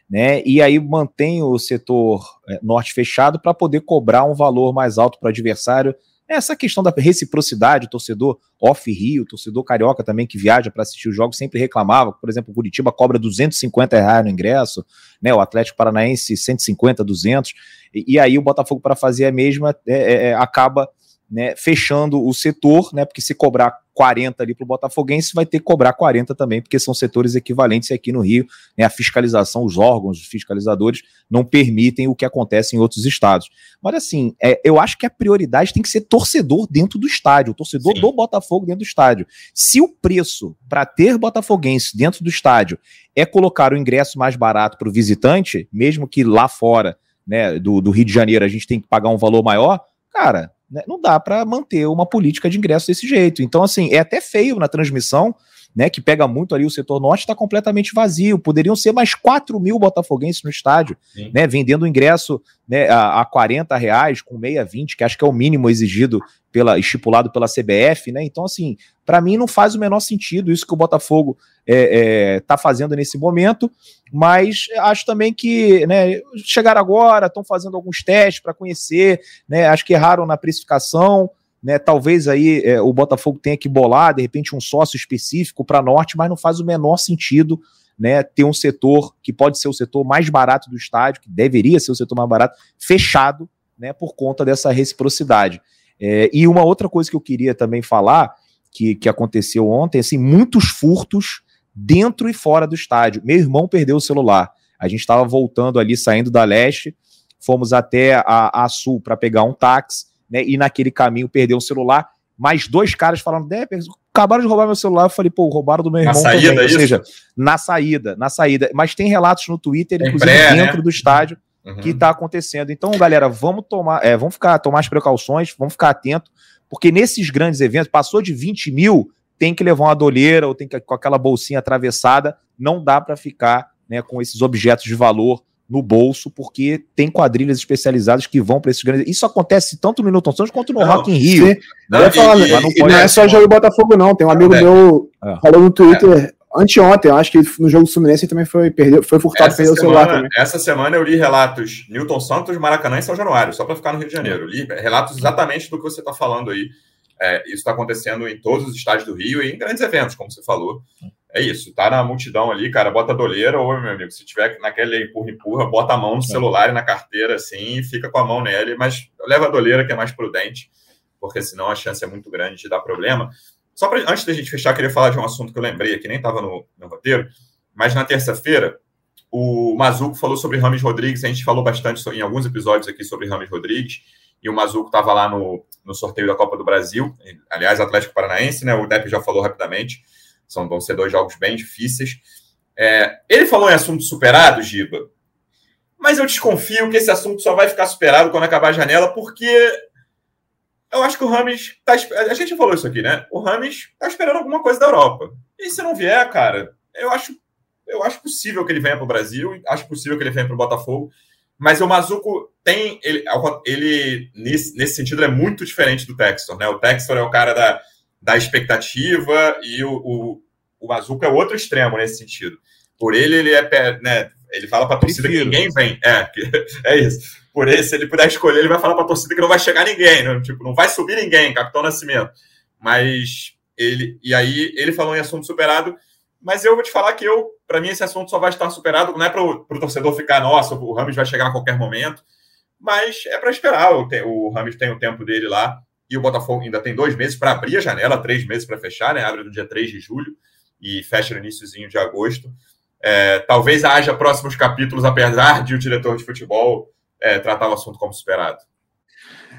né, e aí mantém o setor é, norte fechado para poder cobrar um valor mais alto para o adversário essa questão da reciprocidade, o torcedor off-Rio, torcedor carioca também que viaja para assistir os jogos, sempre reclamava. Por exemplo, o Curitiba cobra 250 reais no ingresso, né? O Atlético Paranaense 150, 200. E, e aí o Botafogo, para fazer a mesma, é, é, é acaba né, fechando o setor, né? Porque se cobrar 40 ali para o Botafoguense, vai ter que cobrar 40 também, porque são setores equivalentes aqui no Rio. Né, a fiscalização, os órgãos, os fiscalizadores não permitem o que acontece em outros estados. Mas assim, é, eu acho que a prioridade tem que ser torcedor dentro do estádio, torcedor Sim. do Botafogo dentro do estádio. Se o preço para ter botafoguense dentro do estádio é colocar o ingresso mais barato para o visitante, mesmo que lá fora né, do, do Rio de Janeiro a gente tem que pagar um valor maior, cara, né, não dá para manter uma política de ingresso desse jeito. Então, assim, é até feio na transmissão, né, que pega muito ali o setor norte, está completamente vazio. Poderiam ser mais 4 mil botafoguenses no estádio, né, vendendo ingresso né, a, a 40 reais com meia 20, que acho que é o mínimo exigido pela estipulado pela CBF, né? Então, assim, para mim não faz o menor sentido isso que o Botafogo está é, é, tá fazendo nesse momento, mas acho também que né, chegaram agora, estão fazendo alguns testes para conhecer, né? Acho que erraram na precificação. Né, talvez aí é, o Botafogo tenha que bolar, de repente, um sócio específico para norte, mas não faz o menor sentido né, ter um setor que pode ser o setor mais barato do estádio, que deveria ser o setor mais barato, fechado né, por conta dessa reciprocidade. É, e uma outra coisa que eu queria também falar, que, que aconteceu ontem, assim, muitos furtos dentro e fora do estádio. Meu irmão perdeu o celular. A gente estava voltando ali, saindo da leste, fomos até a, a sul para pegar um táxi, né? E naquele caminho perdeu o celular. Mais dois caras falando, acabaram de roubar meu celular. Eu falei, pô, roubaram do meu irmão. Na saída, também. Ou seja, na saída, na saída. Mas tem relatos no Twitter, inclusive pré, dentro né? do estádio uhum. que está acontecendo. Então, galera, vamos tomar, é, vamos ficar, tomar as precauções, vamos ficar atento, porque nesses grandes eventos, passou de 20 mil, tem que levar uma doleira ou tem que com aquela bolsinha atravessada, não dá para ficar né, com esses objetos de valor no bolso, porque tem quadrilhas especializadas que vão para esses grandes. Isso acontece tanto no Newton Santos quanto no não, Rock in Rio. Não, e, falar, e, não, e, não é só jogo Botafogo, não. Tem um amigo é. meu é. falou no Twitter anteontem, eu acho que no jogo do Fluminense também foi, perdeu, foi furtado essa perdeu semana, o celular também. Essa semana eu li relatos Newton Santos, Maracanã e São Januário, só para ficar no Rio de Janeiro. Eu li relatos exatamente do que você está falando aí. É, isso está acontecendo em todos os estádios do Rio e em grandes eventos, como você falou. É isso, tá na multidão ali, cara, bota a doleira, ou meu amigo, se tiver naquele empurra-empurra, bota a mão no é. celular e na carteira, assim, e fica com a mão nele, mas leva a doleira, que é mais prudente, porque senão a chance é muito grande de dar problema. Só para antes da gente fechar, queria falar de um assunto que eu lembrei aqui, nem estava no, no, roteiro, mas na terça-feira o Mazuco falou sobre Rames Rodrigues, a gente falou bastante em alguns episódios aqui sobre Rames Rodrigues, e o Mazuco estava lá no, no sorteio da Copa do Brasil, aliás, Atlético Paranaense, né? O Depp já falou rapidamente, são, vão ser dois jogos bem difíceis. É, ele falou em assunto superado, Giba, mas eu desconfio que esse assunto só vai ficar superado quando acabar a janela, porque eu acho que o Rames. Tá, a gente falou isso aqui, né? O Rames tá esperando alguma coisa da Europa. E se não vier, cara, eu acho, eu acho possível que ele venha para o Brasil, acho possível que ele venha para o Botafogo. Mas o Mazuco tem. Ele, ele nesse, nesse sentido, é muito diferente do Textor, né? O Textor é o cara da, da expectativa e o, o, o Mazuco é o outro extremo nesse sentido. Por ele, ele é. Né, ele fala para a torcida que ninguém vem. É, é isso por ele, se ele puder escolher, ele vai falar para a torcida que não vai chegar ninguém, né? tipo, não vai subir ninguém, Capitão Nascimento. Mas ele, e aí ele falou em assunto superado, mas eu vou te falar que eu, para mim, esse assunto só vai estar superado, não é para o torcedor ficar, nossa, o Rames vai chegar a qualquer momento, mas é para esperar. O, o Rames tem o tempo dele lá, e o Botafogo ainda tem dois meses para abrir a janela, três meses para fechar, né? Abre no dia 3 de julho e fecha no iníciozinho de agosto. É, talvez haja próximos capítulos, apesar de o diretor de futebol é, tratar o assunto como superado.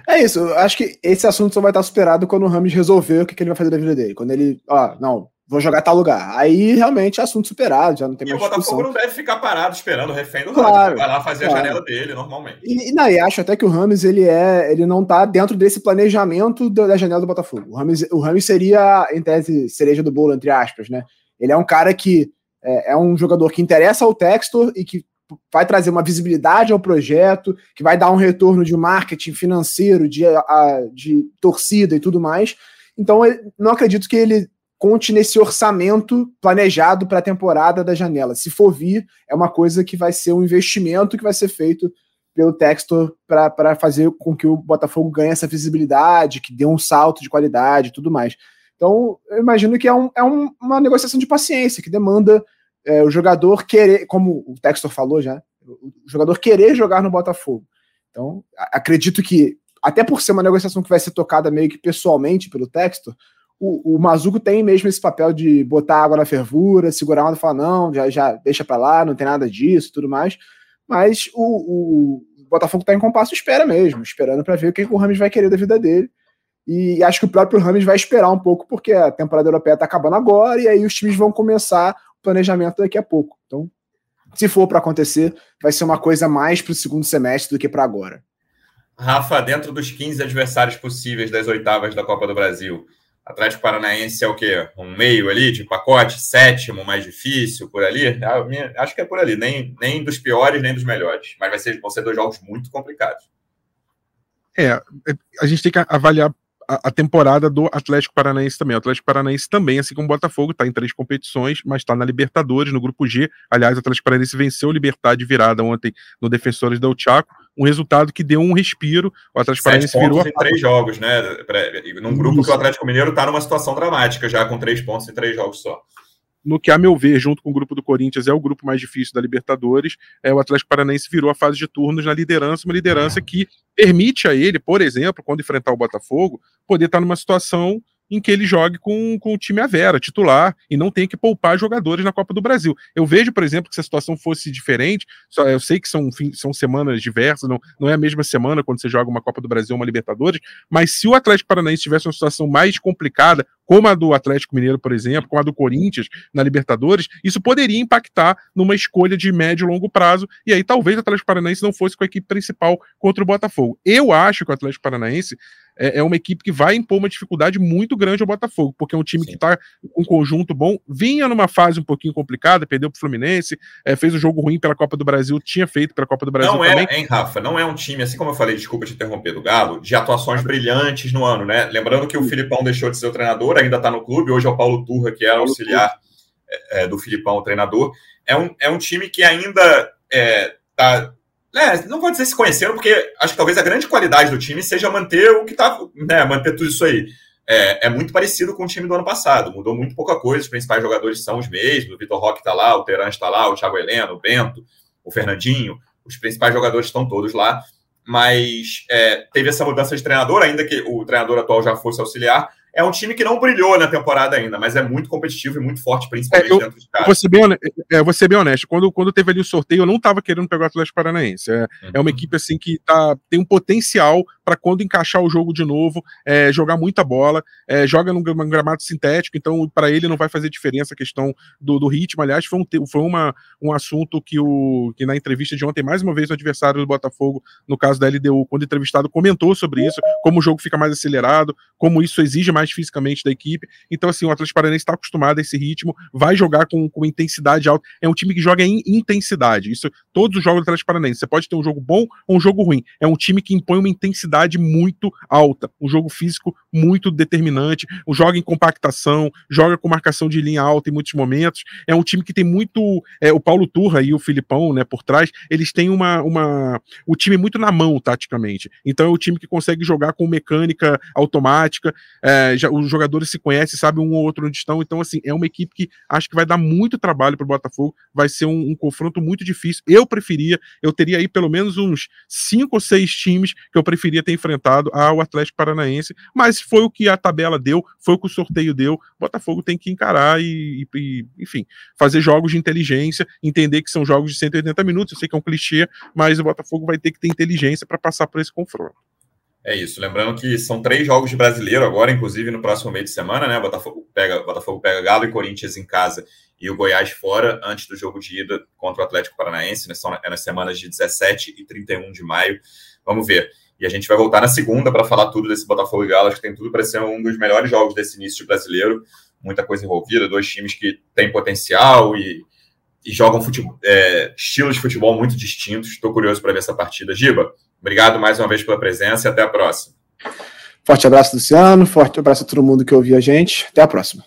É isso, acho que esse assunto só vai estar superado quando o Rames resolver o que, que ele vai fazer da vida dele. Quando ele, ó, não, vou jogar tal lugar. Aí realmente é assunto superado, já não tem e mais o Botafogo não deve ficar parado esperando o refém do claro, vai lá fazer claro. a janela dele normalmente. E, e não, e acho até que o Rames ele é, ele não tá dentro desse planejamento da janela do Botafogo. O Rames, o Rames seria, em tese, cereja do bolo, entre aspas, né? Ele é um cara que é, é um jogador que interessa ao Textor e que vai trazer uma visibilidade ao projeto, que vai dar um retorno de marketing financeiro, de, a, de torcida e tudo mais. Então, não acredito que ele conte nesse orçamento planejado para a temporada da janela. Se for vir, é uma coisa que vai ser um investimento que vai ser feito pelo Textor para fazer com que o Botafogo ganhe essa visibilidade, que dê um salto de qualidade e tudo mais. Então, eu imagino que é, um, é um, uma negociação de paciência, que demanda é, o jogador querer, como o Textor falou já, o jogador querer jogar no Botafogo. Então, acredito que, até por ser uma negociação que vai ser tocada meio que pessoalmente pelo Textor, o, o Mazuco tem mesmo esse papel de botar água na fervura, segurar onda e falar, não, já, já deixa para lá, não tem nada disso tudo mais. Mas o, o Botafogo está em compasso espera mesmo, esperando para ver o que, o Rames vai querer da vida dele. E acho que o próprio Rames vai esperar um pouco, porque a temporada europeia está acabando agora, e aí os times vão começar o planejamento daqui a pouco. Então, se for para acontecer, vai ser uma coisa mais para o segundo semestre do que para agora. Rafa, dentro dos 15 adversários possíveis das oitavas da Copa do Brasil, Atlético Paranaense é o quê? Um meio ali de pacote, sétimo, mais difícil, por ali? Acho que é por ali, nem, nem dos piores, nem dos melhores. Mas vai ser, vão ser dois jogos muito complicados. É, é a gente tem que avaliar a, temporada do Atlético Paranaense também. O Atlético Paranaense também, assim como o Botafogo, está em três competições, mas está na Libertadores, no grupo G. Aliás, o Atlético Paranaense venceu o Libertad de virada ontem no Defensores da Chaco, um resultado que deu um respiro. O Atlético Paranaense virou. em três jogos, né? Num grupo Isso. que o Atlético Mineiro está numa situação dramática, já com três pontos em três jogos só no que, a meu ver, junto com o grupo do Corinthians, é o grupo mais difícil da Libertadores, é, o Atlético Paranaense virou a fase de turnos na liderança, uma liderança que permite a ele, por exemplo, quando enfrentar o Botafogo, poder estar numa situação em que ele jogue com, com o time à vera, titular, e não tenha que poupar jogadores na Copa do Brasil. Eu vejo, por exemplo, que se a situação fosse diferente, só, eu sei que são, são semanas diversas, não, não é a mesma semana quando você joga uma Copa do Brasil ou uma Libertadores, mas se o Atlético Paranaense tivesse uma situação mais complicada, como a do Atlético Mineiro, por exemplo, como a do Corinthians na Libertadores, isso poderia impactar numa escolha de médio e longo prazo, e aí talvez o Atlético Paranaense não fosse com a equipe principal contra o Botafogo. Eu acho que o Atlético Paranaense é, é, uma equipe que vai impor uma dificuldade muito grande ao Botafogo, porque é um time Sim. que está com um conjunto bom, vinha numa fase um pouquinho complicada, perdeu para o Fluminense, é, fez um jogo ruim pela Copa do Brasil, tinha feito pela Copa do Brasil não também. é, hein, Rafa? Não é um time, assim como eu falei, desculpa te interromper do Galo, de atuações brilhantes no ano, né? Lembrando que o Filipão deixou de ser o treinador, ainda está no clube, hoje é o Paulo Turra, que é auxiliar é, do Filipão, o treinador. É um, é um time que ainda está é, não vou dizer se conheceram, porque acho que talvez a grande qualidade do time seja manter o que tá, né, manter tudo isso aí. É, é, muito parecido com o time do ano passado, mudou muito pouca coisa, os principais jogadores são os mesmos, o Vitor Roque está lá, o Teran está lá, o Thiago Heleno, o Bento, o Fernandinho, os principais jogadores estão todos lá, mas é, teve essa mudança de treinador, ainda que o treinador atual já fosse auxiliar, é um time que não brilhou na temporada ainda, mas é muito competitivo e muito forte, principalmente é, eu, dentro de casa. Vou ser bem, honesto, é, vou ser bem honesto. Quando, quando teve ali o sorteio, eu não estava querendo pegar o Atlético Paranaense. É, uhum. é uma equipe assim que tá, tem um potencial para quando encaixar o jogo de novo, é, jogar muita bola, é, joga num, num, gramado sintético, então para ele não vai fazer diferença a questão do, do ritmo. Aliás, foi, um, foi uma, um assunto que, o, que na entrevista de ontem, mais uma vez, o adversário do Botafogo, no caso da LDU, quando entrevistado, comentou sobre isso, como o jogo fica mais acelerado, como isso exige mais mais fisicamente da equipe. Então, assim, o Atlético Paranaense está acostumado a esse ritmo, vai jogar com, com intensidade alta. É um time que joga em intensidade. Isso, todos os jogos do Atlético Paranaense. Você pode ter um jogo bom ou um jogo ruim. É um time que impõe uma intensidade muito alta, um jogo físico muito determinante, joga em compactação, joga com marcação de linha alta em muitos momentos. É um time que tem muito. É, o Paulo Turra e o Filipão, né, por trás, eles têm uma, uma. O time muito na mão, taticamente. Então é o time que consegue jogar com mecânica automática. É, já, os jogadores se conhecem, sabem um ou outro onde estão. Então, assim, é uma equipe que acho que vai dar muito trabalho para o Botafogo. Vai ser um, um, confronto muito difícil. Eu preferia, eu teria aí pelo menos uns cinco ou seis times que eu preferia ter enfrentado ao Atlético Paranaense, mas foi o que a tabela deu, foi o que o sorteio deu. O Botafogo tem que encarar e, e enfim, fazer jogos de inteligência, entender que são jogos de 180 minutos. Eu sei que é um clichê, mas o Botafogo vai ter que ter inteligência para passar por esse confronto. É isso. Lembrando que são três jogos de brasileiro agora, inclusive no próximo meio de semana, né? Botafogo pega, Botafogo pega Galo e Corinthians em casa e o Goiás fora, antes do jogo de ida contra o Atlético Paranaense, né? São, é nas semanas de 17 e 31 de maio. Vamos ver. E a gente vai voltar na segunda para falar tudo desse Botafogo e Galo. Acho que tem tudo para ser um dos melhores jogos desse início de brasileiro. Muita coisa envolvida, dois times que têm potencial e e jogam futebol, é, estilos de futebol muito distintos. Estou curioso para ver essa partida. Giba, obrigado mais uma vez pela presença e até a próxima. Forte abraço, Luciano. Forte abraço a todo mundo que ouviu a gente. Até a próxima.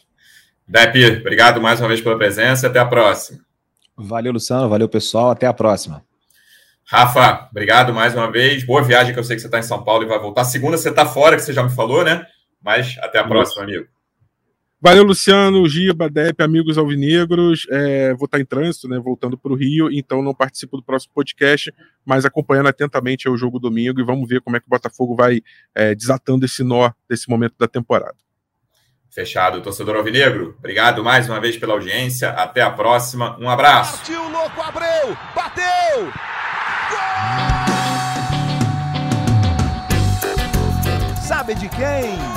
Depp, obrigado mais uma vez pela presença e até a próxima. Valeu, Luciano. Valeu, pessoal. Até a próxima. Rafa, obrigado mais uma vez. Boa viagem, que eu sei que você está em São Paulo e vai voltar. Segunda você está fora, que você já me falou, né? Mas até a próxima, amigo. Valeu, Luciano, Giba, Dep, amigos alvinegros. É, vou estar em trânsito, né? Voltando para o Rio, então não participo do próximo podcast, mas acompanhando atentamente o jogo domingo e vamos ver como é que o Botafogo vai é, desatando esse nó desse momento da temporada. Fechado, torcedor alvinegro. Obrigado mais uma vez pela audiência. Até a próxima. Um abraço. Partiu, louco, Abreu! Bateu! Gol! Sabe de quem?